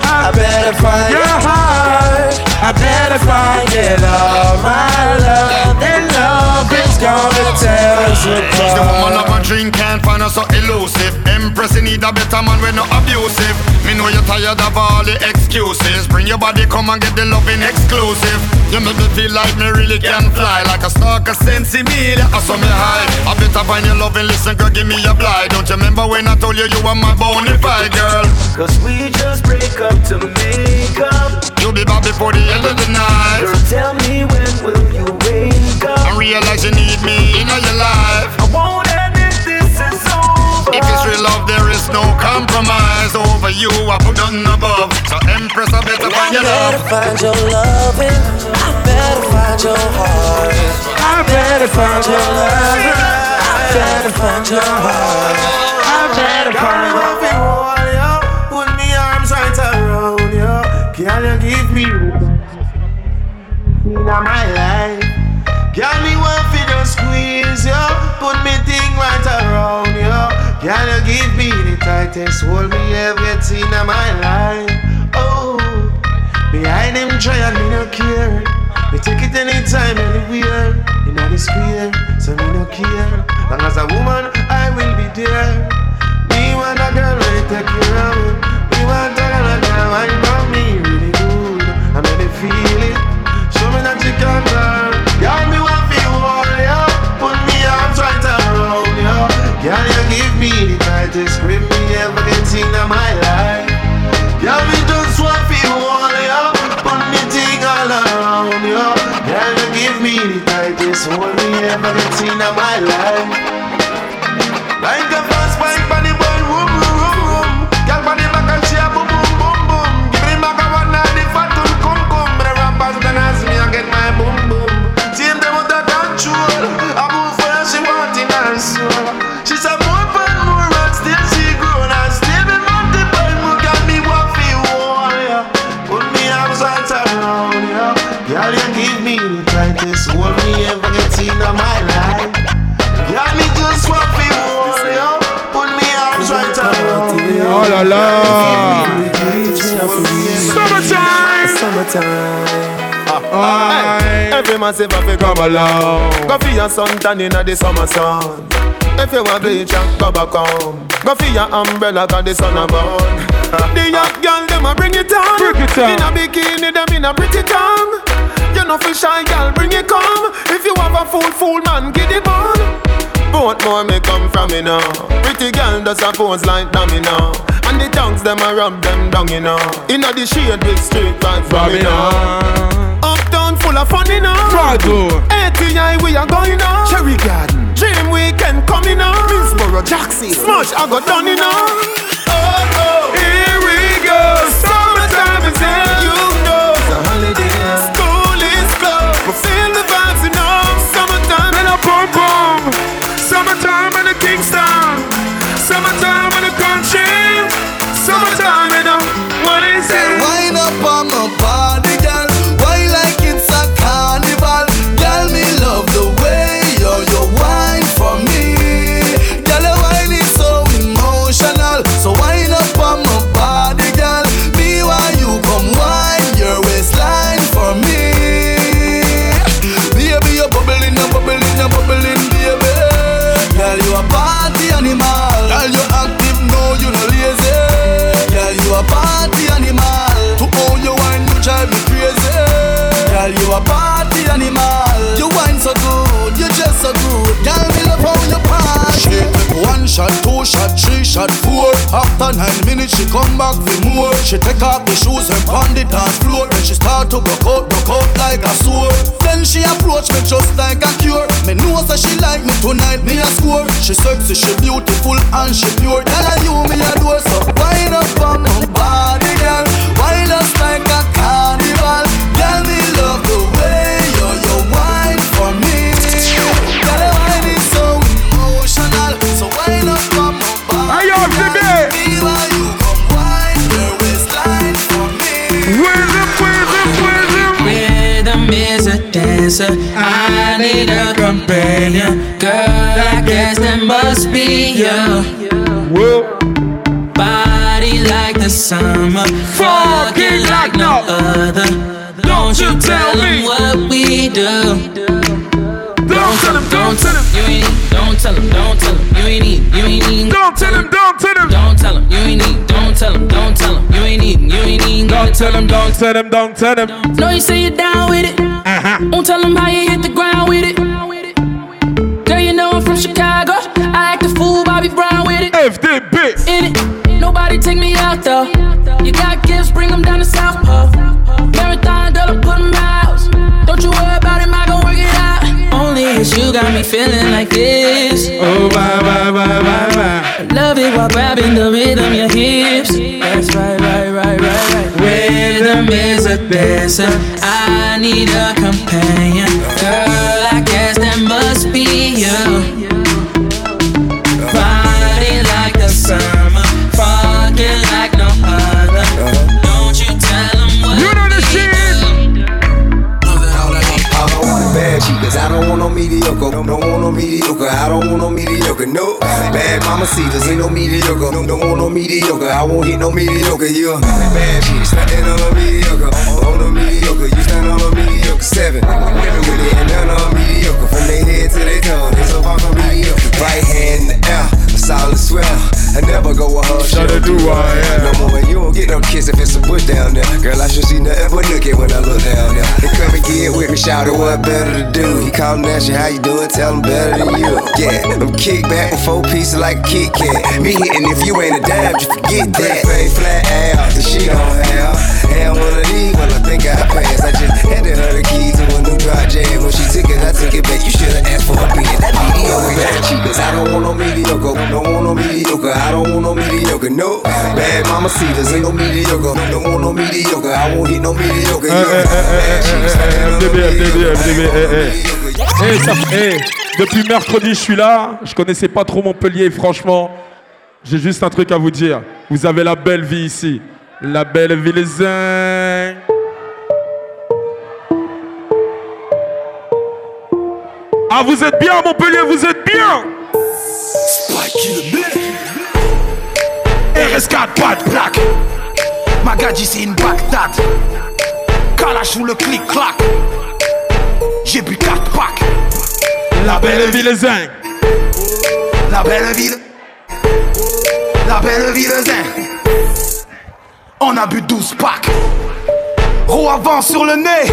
I better find your heart. I better find it all. My love, and love is gonna tell us She's the woman of apart. a dream, can't find her so elusive. Empress, you need a better man when not abusive. Me know you're tired of all the excuses. Bring your body, come and get the loving exclusive. You make me feel like me really can fly, like a stalker sensing me. I saw me high. I better find your loving, listen, girl, give me a blind. Don't you remember when I told you you were my bonafide girl? Cause we just break up to make up. You'll be back before the end of the night. Girl, tell me when will you wake up? And realize you need me in your life. I won't end it, this is over. If it's real love, there is no compromise. Over you, I put nothing above. So Empress, I better I find your better find your loving. I better find your heart. I better find your loving. I better find your heart. I better find your heart. Put me arms right around you. Can you give me in my life? Can me want to just squeeze you? Put me thing right around the tightest hold me ever seen in my life? Oh, behind them trying me no care. Me take it anytime, anywhere. In the square, so me no care. Long as a woman, I will be there. Me want a girl really take care of me. Man say fi come along. Go for your sun tan inna the summer sun. If you want bleach, go back home. Go for your umbrella 'cause the sun a burn. The young girl them a bring it on. Bring it on. In a bikini, them in a pretty tongue. You know fi shy girl, bring it come. If you have a fool, fool man, get it on. Both more may come from me now. Pretty girl does a pose like dummy now. And the tongues them a rub them down, you know. Inna the shade with straight vibes from me now. Full of fun, you know. Prado. Oh. ATI we are going now. Cherry Garden. Dream weekend coming now. Minsboro, Jackson. Smush, I got done, you know. Oh, oh. Here we go. Summertime is here. You know. It's a holiday. School is closed. We feel the vibes, you know. Summertime. And a boom boom. Two shot, three shot, four. After nine minutes, she come back for more. She take off the shoes and pound the dance floor. Then she start to broke out, broke out like a sword. Then she approach me just like a cure. Me know that she like me tonight, me a score. She sexy, she beautiful and she pure. Tell her you me a door, so wind up on my body, girl. Wind us like a carnival. Girl, a. I need a companion. Girl, I guess that must be you. Body like the summer. Fucking like no other. Don't you tell them what we do. Don't tell him, don't tell him. You ain't need, don't tell him, don't tell him. You ain't need, you ain't need. Don't tell him, don't tell him. Don't tell him, you ain't need, don't tell him, don't tell him. You ain't need, you ain't need. Don't tell him, don't tell him, don't tell him. No, you say you're down with it. Uh-huh. Don't tell them how you hit the ground with it. Girl, you know I'm from Chicago. I act a fool, Bobby Brown with it. FDB. In it. Nobody take me out though. Dancer. I need a companion. Bad mama cedars ain't no mediocre. Don't, don't want no mediocre. I won't hit no mediocre. You a bad chick, standing on a mediocre. On a mediocre, you stand on a mediocre. Seven women with it and none on mediocre. From their head to their toe, they so far from mediocre. Right hand in the air, a solid swell. I never go with her. Shoulda do I, yeah. No more, and you don't get no kiss if it's a bush down there. Girl, I should see nothing but look at when I look down there. They come and get with me, shout it, what better to do? He callin' at you, how you doing? Tell him better than you. Yeah, I'm kick back with four pieces like a Kit Kat. Me hitting if you ain't a dime, just forget that. Fade flat ass, the she don't have. When I think I passed. I just handed her the keys to a new dry jam. When she took it, I took it back. You should've asked for a bid. That mediocre bad cheap, cause I don't want no mediocre. Don't want no mediocre. I don't want no mediocre. No bad mama cedars ain't no mediocre. Don't want no mediocre. I won't hit no mediocre. FDB, FDB, FDB, eh. Eh, ça, eh, depuis mercredi, je suis là. Je connaissais pas trop Montpellier, franchement. J'ai juste un truc à vous dire. Vous avez la belle vie ici. La belle vie, les uns. Ah, vous êtes bien, Montpellier, vous êtes bien. RS4, pas de plaque. Magadji, c'est une Bagdad. Kalash ou le clic-clac. J'ai bu 4 packs. La belle vie, les uns. La belle ville. La belle ville zin. On a bu 12 packs. Roue avant sur le nez.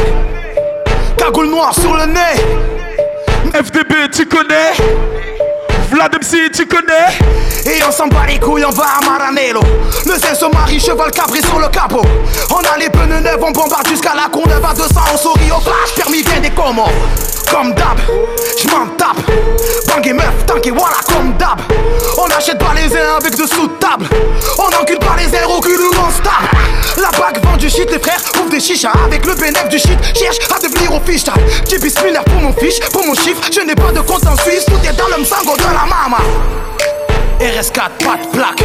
Cagoule noire sur le nez. FDB, tu connais? Vlad MC, tu connais? Et on s'en bat les couilles, on va à Maranello. Le se marie, cheval cabré sur le capot. On a les pneus neufs, on bombarde jusqu'à la 9 à 200, on sourit au flash, permis vient des commandes Comme d'hab, j'm'en tape. Bang et meuf, tank et voilà comme d'hab On achète pas les uns avec de sous-table On encule pas les airs au cul ou on se tape La bague vend du shit, les frères ouvrent des chichas Avec le bénéfice du shit, cherche à devenir au fiche Petit bismillah pour mon fiche, pour mon chiffre Je n'ai pas de compte en Suisse, tout est dans le msango de la mama RS4, pas de plaque.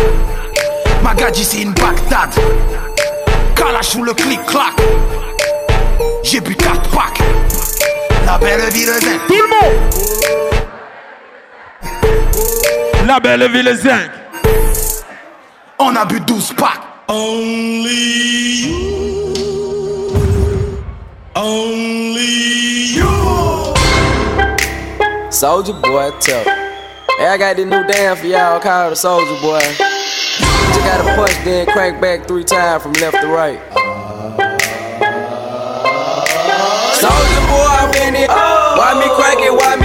Magadji, c'est une Bagdad. Kalash ou le clic-clac. J'ai bu 4 packs. La belle ville zinc. Tout le monde La belle ville zinc. On a bu 12 packs. Only you. Only you. Soldier boy, tell. Hey, I got this new dance for y'all called the Soldier Boy. Just gotta punch, then crank back three times from left to right. Soldier boy, I'm in it. Why me crank it? Why me roll?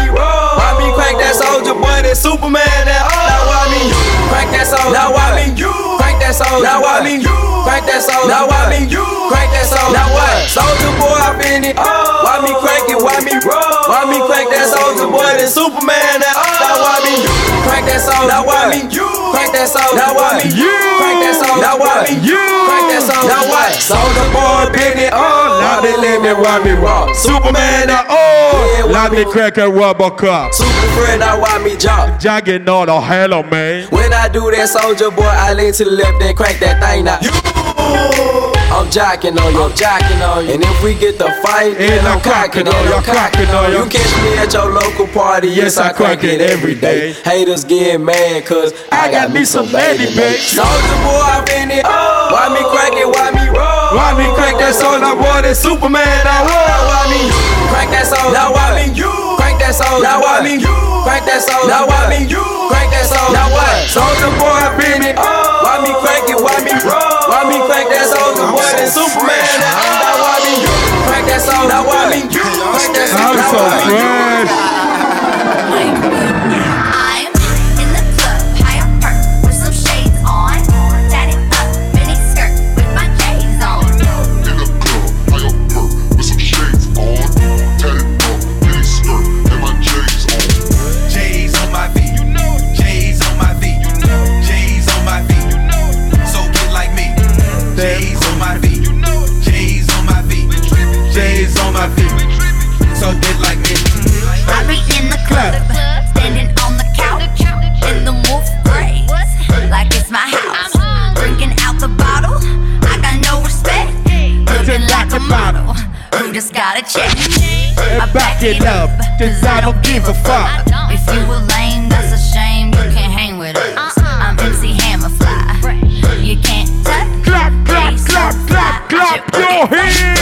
Why me crank that soldier boy? That Superman. That oh. Now why me you crank that soldier? Now why me you crank that soldier? Now why me you crank that soldier? Now why me you crank that soldier? Now what? Soldier boy, I been it. Oh. Why me crank it? Why me roll? Why me crank that soldier boy? That Superman. That oh. Now why me you crank that soldier? Now why me you crank that soldier? Now why me you crank that soldier? Now why me you crank that soldier? Now what? Soldier boy, been it. Oh now they uh, oh, let me me roll. Superman now. Oh, Let me crack a rubber cup. Super friend, now why me jog? Jogging on a hello, man. When I do that soldier boy, I lean to the left, then crank that thing now. I'm jacking on you, I'm jocking on you. And if we get the fight, then I'm cocking on you, I'm cocking on you. You catch me at your local party, yes, I crack it every day. Haters getting mad, cause I got me some baby, baby. Soldier boy, I been it. Why me crack it, why me roll? Why me crank that soldier boy, that Superman, now why me crank that soldier? Now why me you crank that soldier? Now why me you crank that soldier? Now why me you crank that soldier? Now what? Soldier boy, I been it. Oh. Why me crank it, why me roll? Why me crank that soldier boy, that Superman, now why me you crank that soldier? Now why me you crank that soldier? I'm so fresh. Model, who just got a check. I back it up, cause I don't give a fuck. If you a lame, that's a shame, you can't hang with us. Uh-uh. I'm MC Hammerfly, you can't touch. Clap, clap, clap, clap, clap your hands.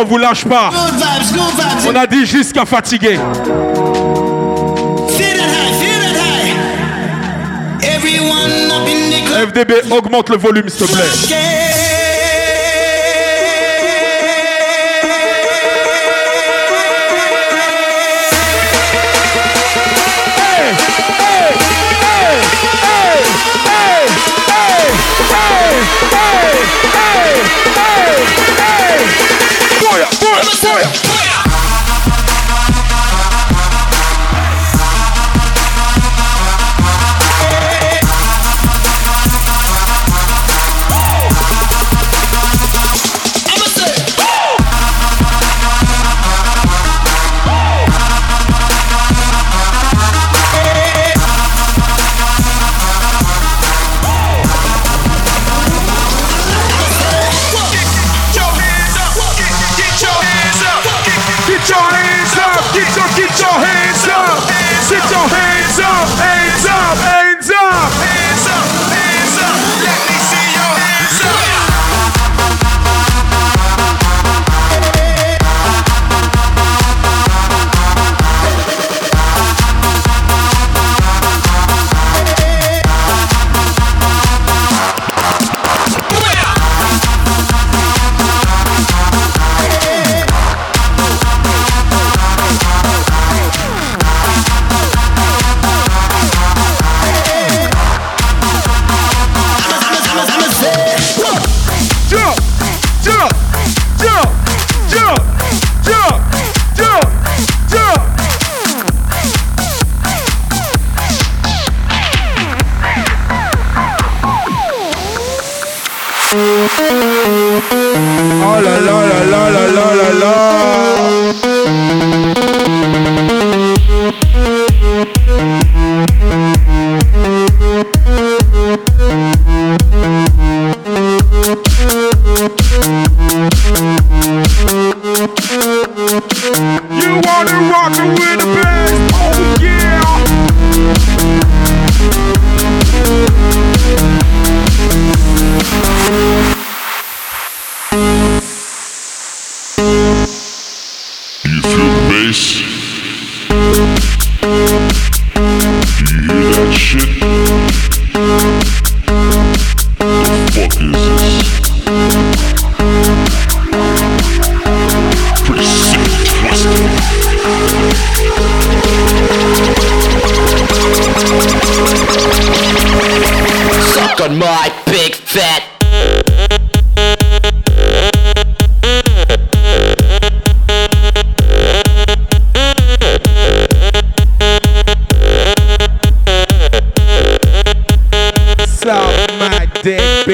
on vous lâche pas. On a dit jusqu'à fatiguer. FDB, augmente le volume, s'il te plaît. Let me see it.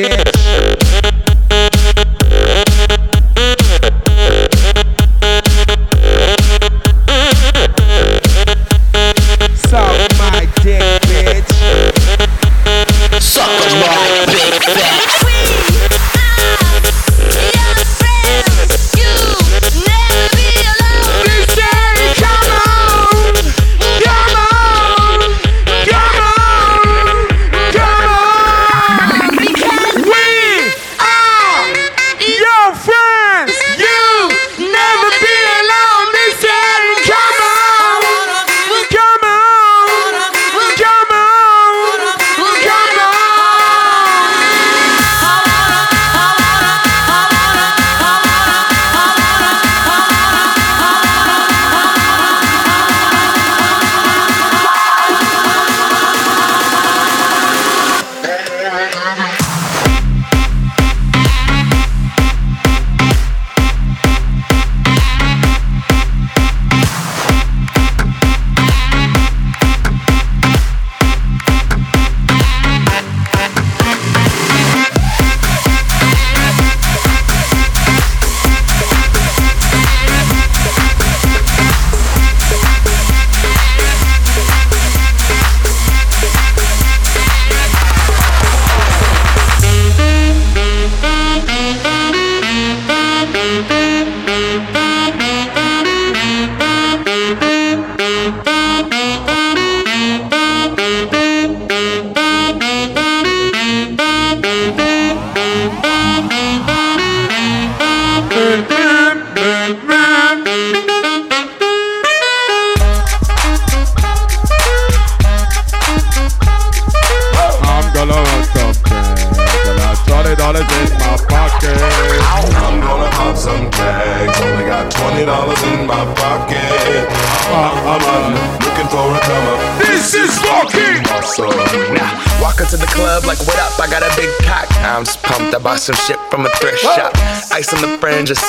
bad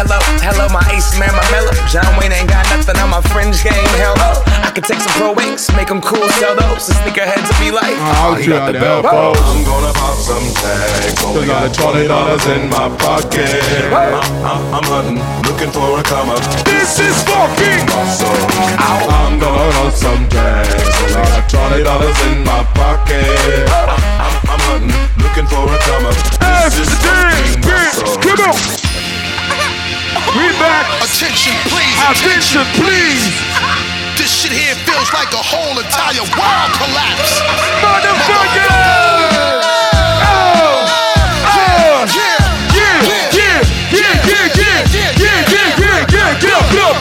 Hello, hello, my ace man, my mellow. John Wayne ain't got nothing on my fringe game. Hell no. I could take some pro wings, make them cool, sell those. and The sneakerheads to be like, I'll Oh, he got the bell Whoa. I'm gonna pop some tags. Only got twenty dollars in my pocket. I'm, I'm, I'm hunting, looking for a come up. This is fucking awesome. I'm gonna roll some tags. Only got twenty dollars in my pocket. I'm, I'm, I'm hunting, looking for a come up. This is fucking awesome. Come on. We back. Attention, please. Attention, please. This shit here feels like a whole entire world collapse. Motherfucker! Oh! Oh! Yeah! Yeah! Yeah! Yeah! Yeah! Yeah! Yeah! Yeah! Yeah! Yeah! Yeah! Blah,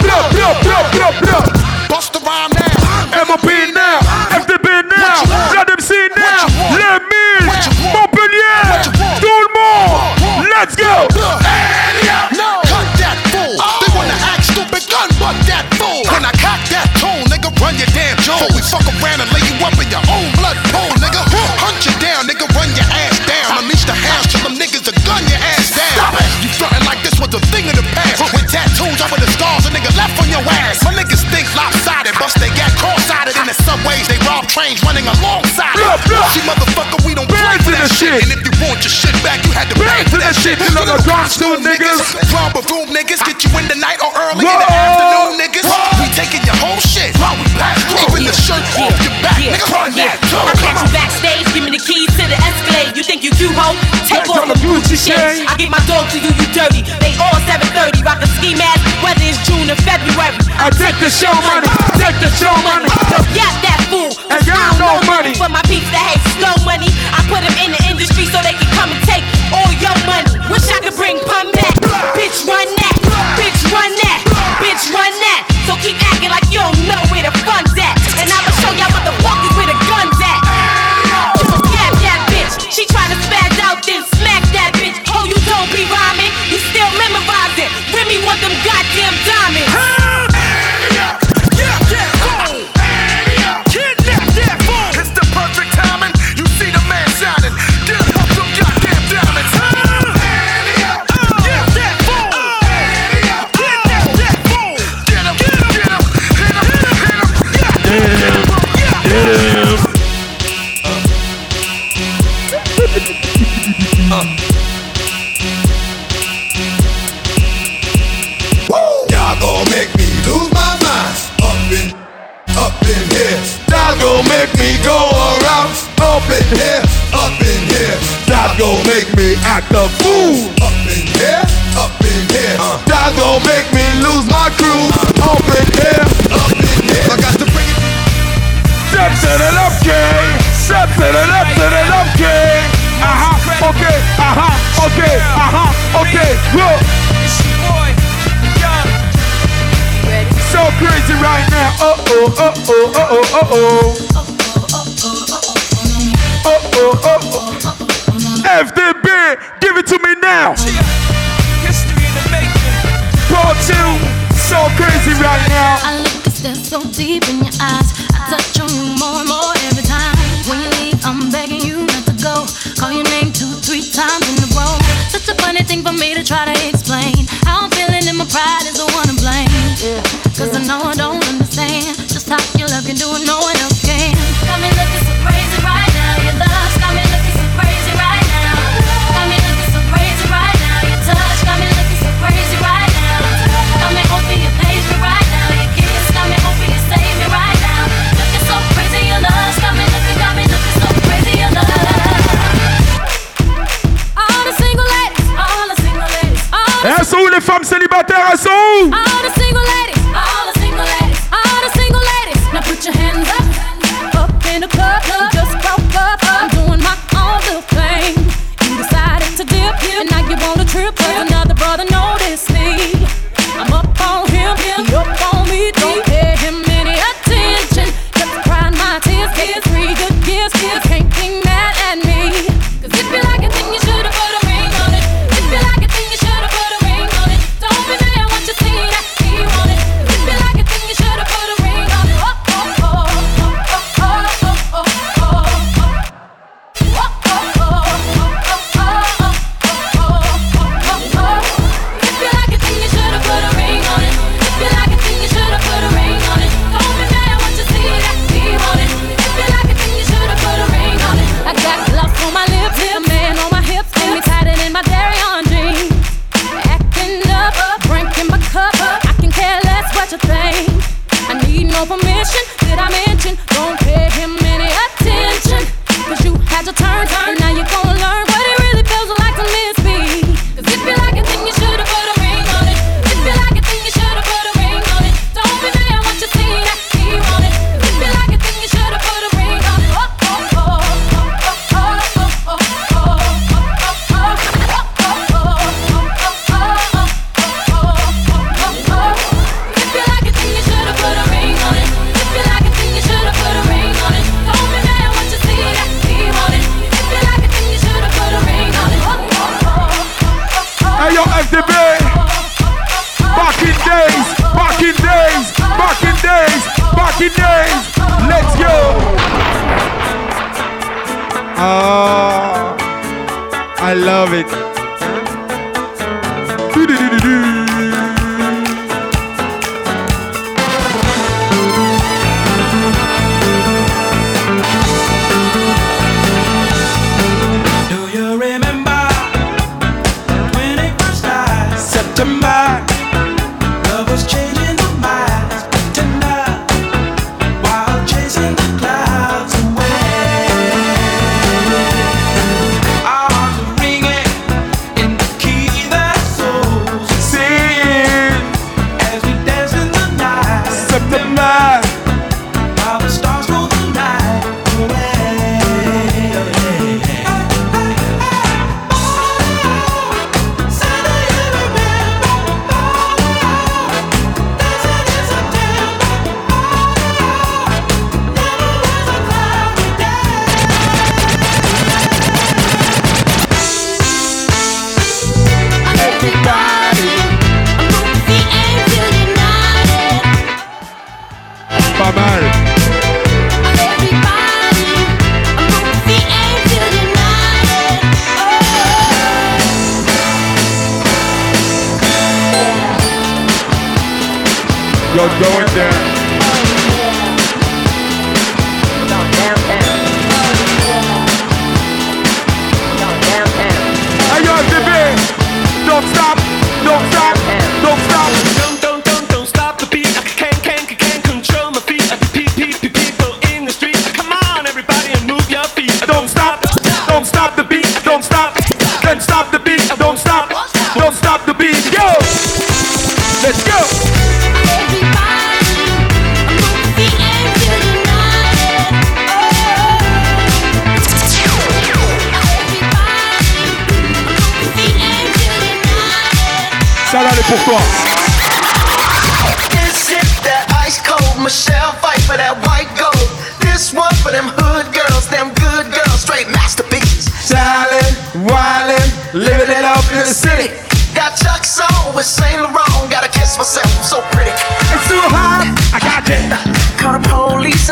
the show money. Take the show money. Got that fool. And know don't money. For my peeps that hate slow money, I put them in the industry so they can come and take all your money. Wish I could bring pun back. Bitch, run that. Bitch, run that. Bitch, run that. So keep oh. Oh.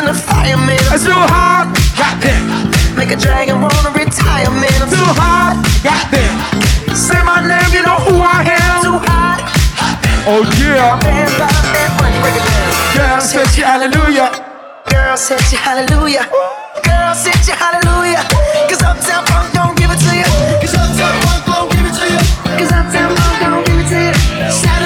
a fireman. It's too hot. Hot damn. Make a dragon wanna retire, man. I'm too hot. Hot damn. Say my name, you know who I am. Too hot. hot damn. Oh yeah. Girl, set you hallelujah. Girl, set you hallelujah. Girl, set you hallelujah. Cause Uptown Funk don't give it to you. Cause Uptown Funk don't give it to you. Cause Uptown Funk don't give it to you. Shout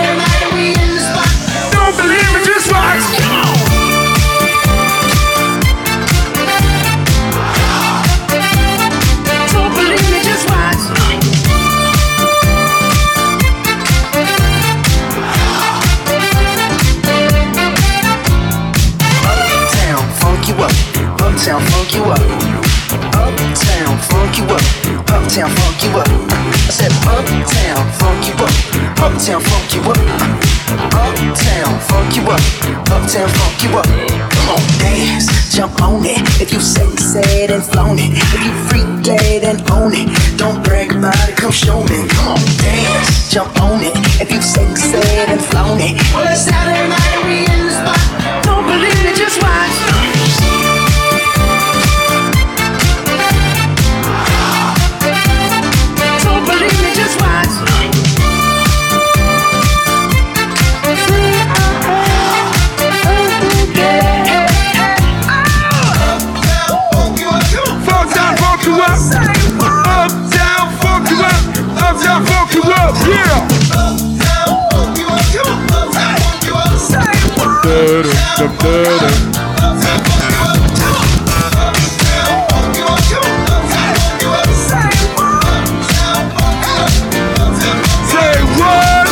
funk you up, uptown funk you up. I said uptown funk you up, uptown funk you up. Uptown funk you up, uptown funk you up. Come on, dance, jump on it. If you sexy, then flown it. If you freak dead, then own it. Don't brag about it, come show me. Come on, dance, jump on it. If you sexy, then flown it. Well, it's Saturday night, we in the spot. Don't believe me, just watch. Fuck you up. Up, down, fuck you up. Fuck you up. Yeah. Say what?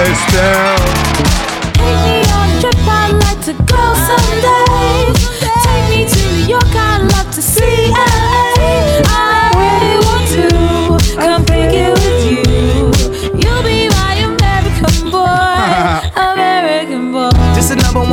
It's down.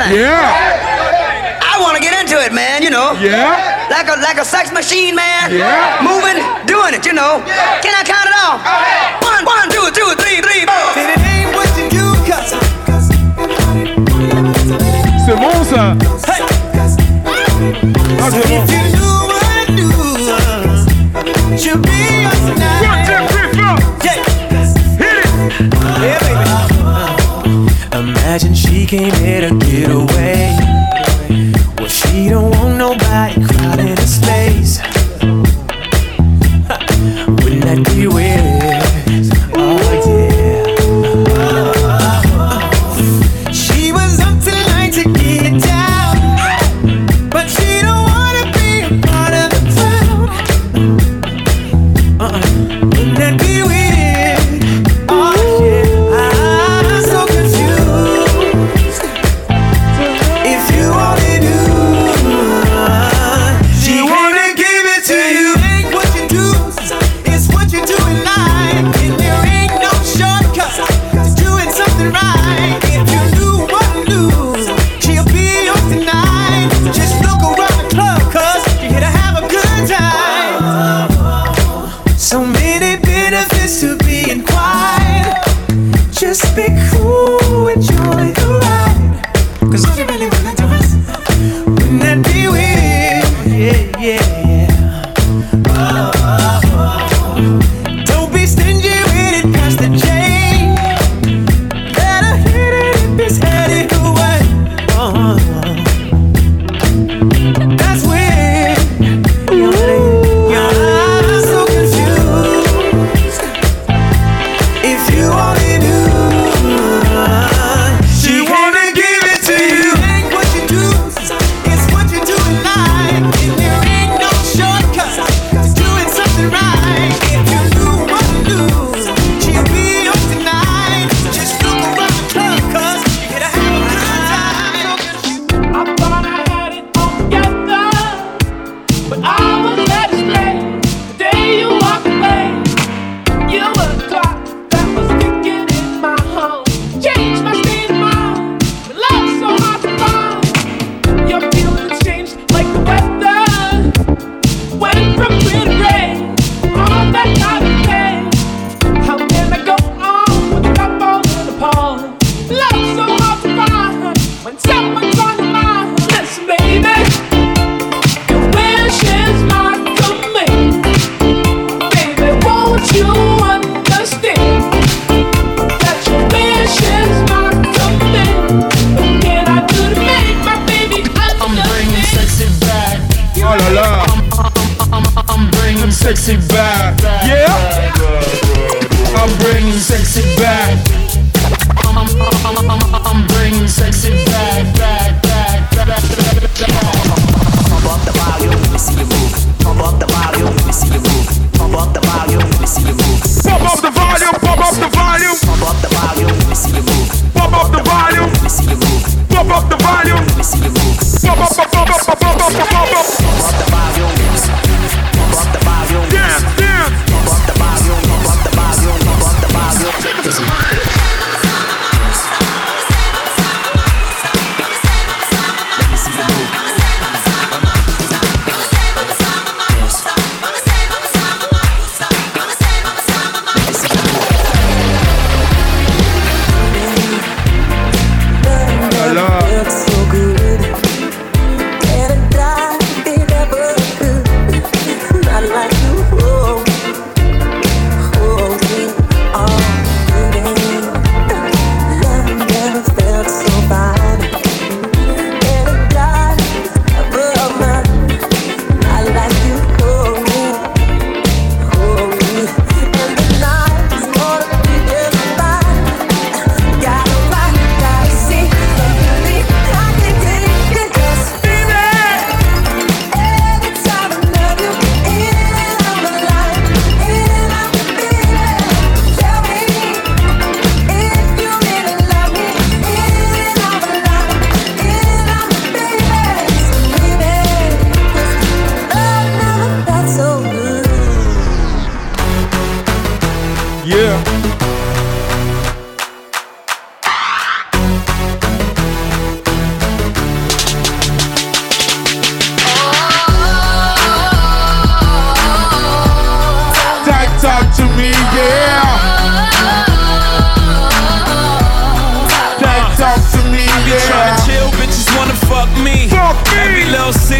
Thing. Yeah. I want to get into it, man, you know. Yeah. Like a like a sex machine, man. Yeah. Moving, doing it, you know. Yeah. Can I count it off? One, one, two, two, three, three, four. It ain't what you do, cause C'est bon ça. Ah, c'est bon. if you do what I do, she'll be yours tonight. One, two, three, four. Hit it. Yeah, baby. Imagine she came here to get away. Well, she don't want nobody crowding her space. Wouldn't that be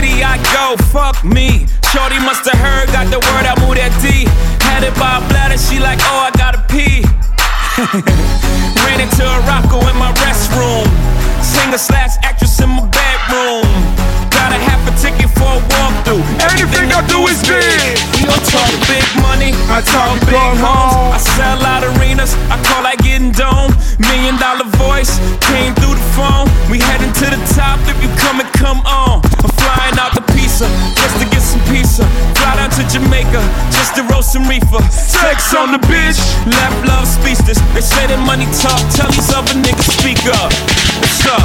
city I go, fuck me. Shorty must have heard, got the word, I moved that D. Had it by a bladder, she like, oh, I gotta pee. Ran into a rocko in my restroom. Singer slash actress in my bedroom. Got a half a ticket for a walkthrough. Anything I do is big. We don't talk big money. I talk big big homes. I sell out arenas. I call like getting dome. Million dollar voice came through the phone. We heading to the top. If you come and come on. to Jamaica just to roast some reefer. Sex on the bitch, left love speechless. They say that money talk, tell these other niggas speak up. What's up?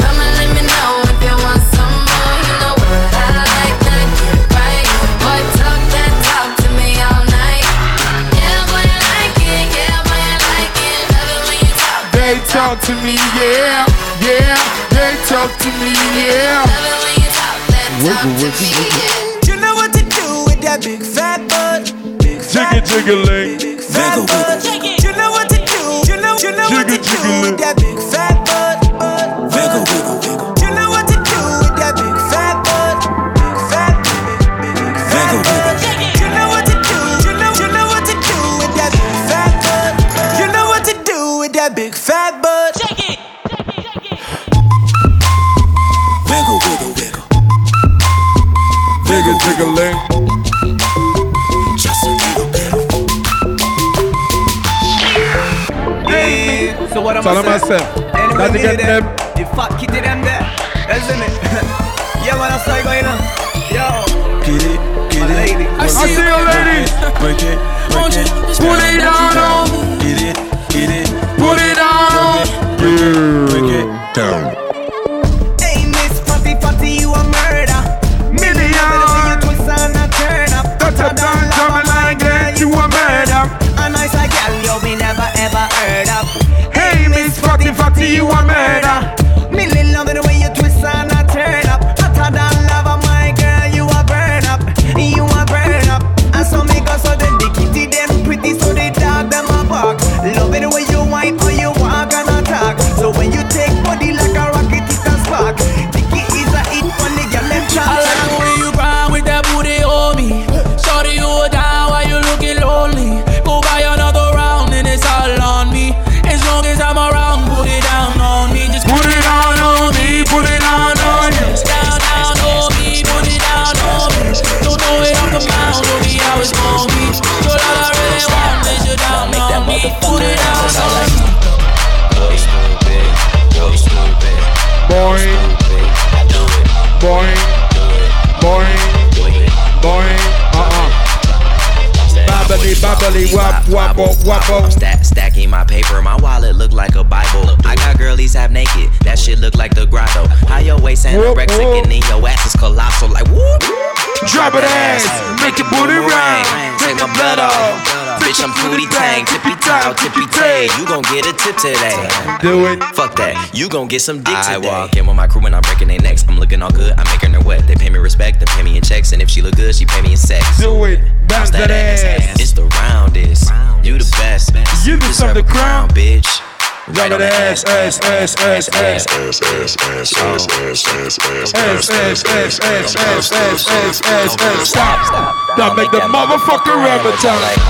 Come and let me know if you want some more. You know what I like, get right. Boy, talk that talk to me all night. Yeah, like it. Yeah, like it. Love it when you talk. They talk to me, yeah, yeah. They talk to me, yeah. Wiggle, wiggle, wiggle. You know what to do with that big fat butt. Big Jiggy, jiggling. fat butt. You know what to do. You know, you know what to do jiggling. Just a little bit. Hey, so what am Tell I them saying? myself. Anyway, Got to me get them. them. The fat kitty them there. Isn't it? yeah, man, that's how you going on. Yo. Get it, get it. Lady. I see you, ladies. Break it, break it. Put it down, on. Get it, get it. Put it down. Oh. Break you want me? Babbly, wap, wap, wap, I'm stack, stacking my paper, my wallet look like a Bible. I got girlies half naked, that shit look like the grotto. How your waist anorexic and then your ass is colossal, like whoop. Drop it ass, make your booty round. Take my blood off. Bitch, I'm booty tang, tippy toe, tippy tay. You gon' get a tip today. Do it. Fuck that, you gon' get some dick today. I walk in with my crew and I'm breaking their necks. I'm looking all good, I'm making her wet. They pay me respect, they pay me in checks, and if she look good, she pay me in sex. Do it, bounce that ass. It's the roundest. You the best. You deserve the crown. bitch. Drop it ass, ass, ass, ass, ass. Ass, ass, ass, ass, ass, ass, ass, Ass, ass, ass, ass, ass, ass, ass, ass, ass. Stop. Now make the motherfucker rubber time.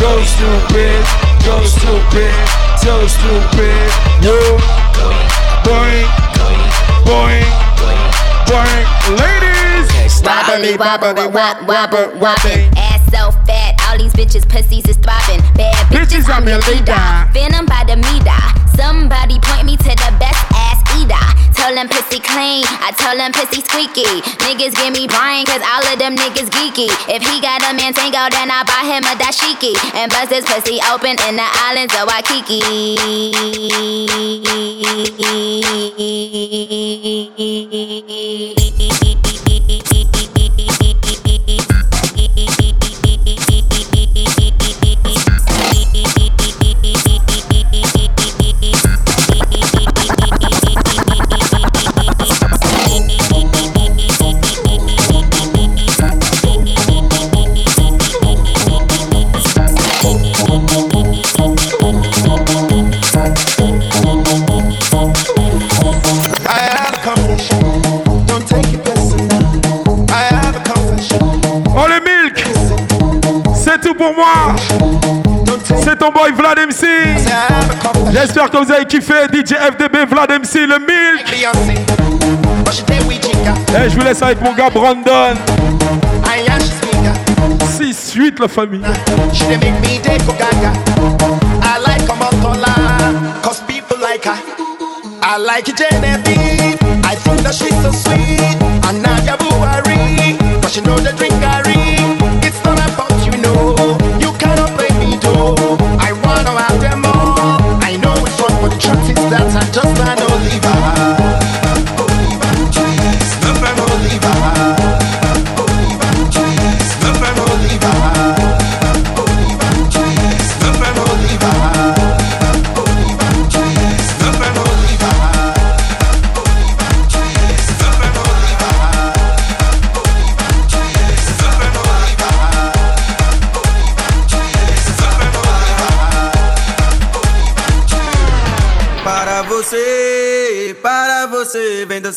Go stupid, go stupid, so stupid. You, boing, boing, boing. Ladies, Wobbly, wobble, wop, wobble, wobbling. Ass so fat, all these bitches pussies is throbbing. Bad bitches, I'm your leader. Venom by the meter. Somebody point me to the best ass eater. Tell them pussy clean, I tell them pussy squeaky. Niggas give me Brian, cause all of them niggas geeky. If he got a man tango, then I buy him a dashiki. And bust his pussy open in the islands of Waikiki. Pour moi. C'est ton boy Vlad MC. J'espère que vous avez kiffé DJ FDB Vlad MC, le milk. Et je vous laisse avec mon gars Brandon. 6-8 la famille. She dey make me take a gaga. I like. I like Genevieve, I think that she's so sweet. And Nadia Buhari, cause she know the drink Gary. It's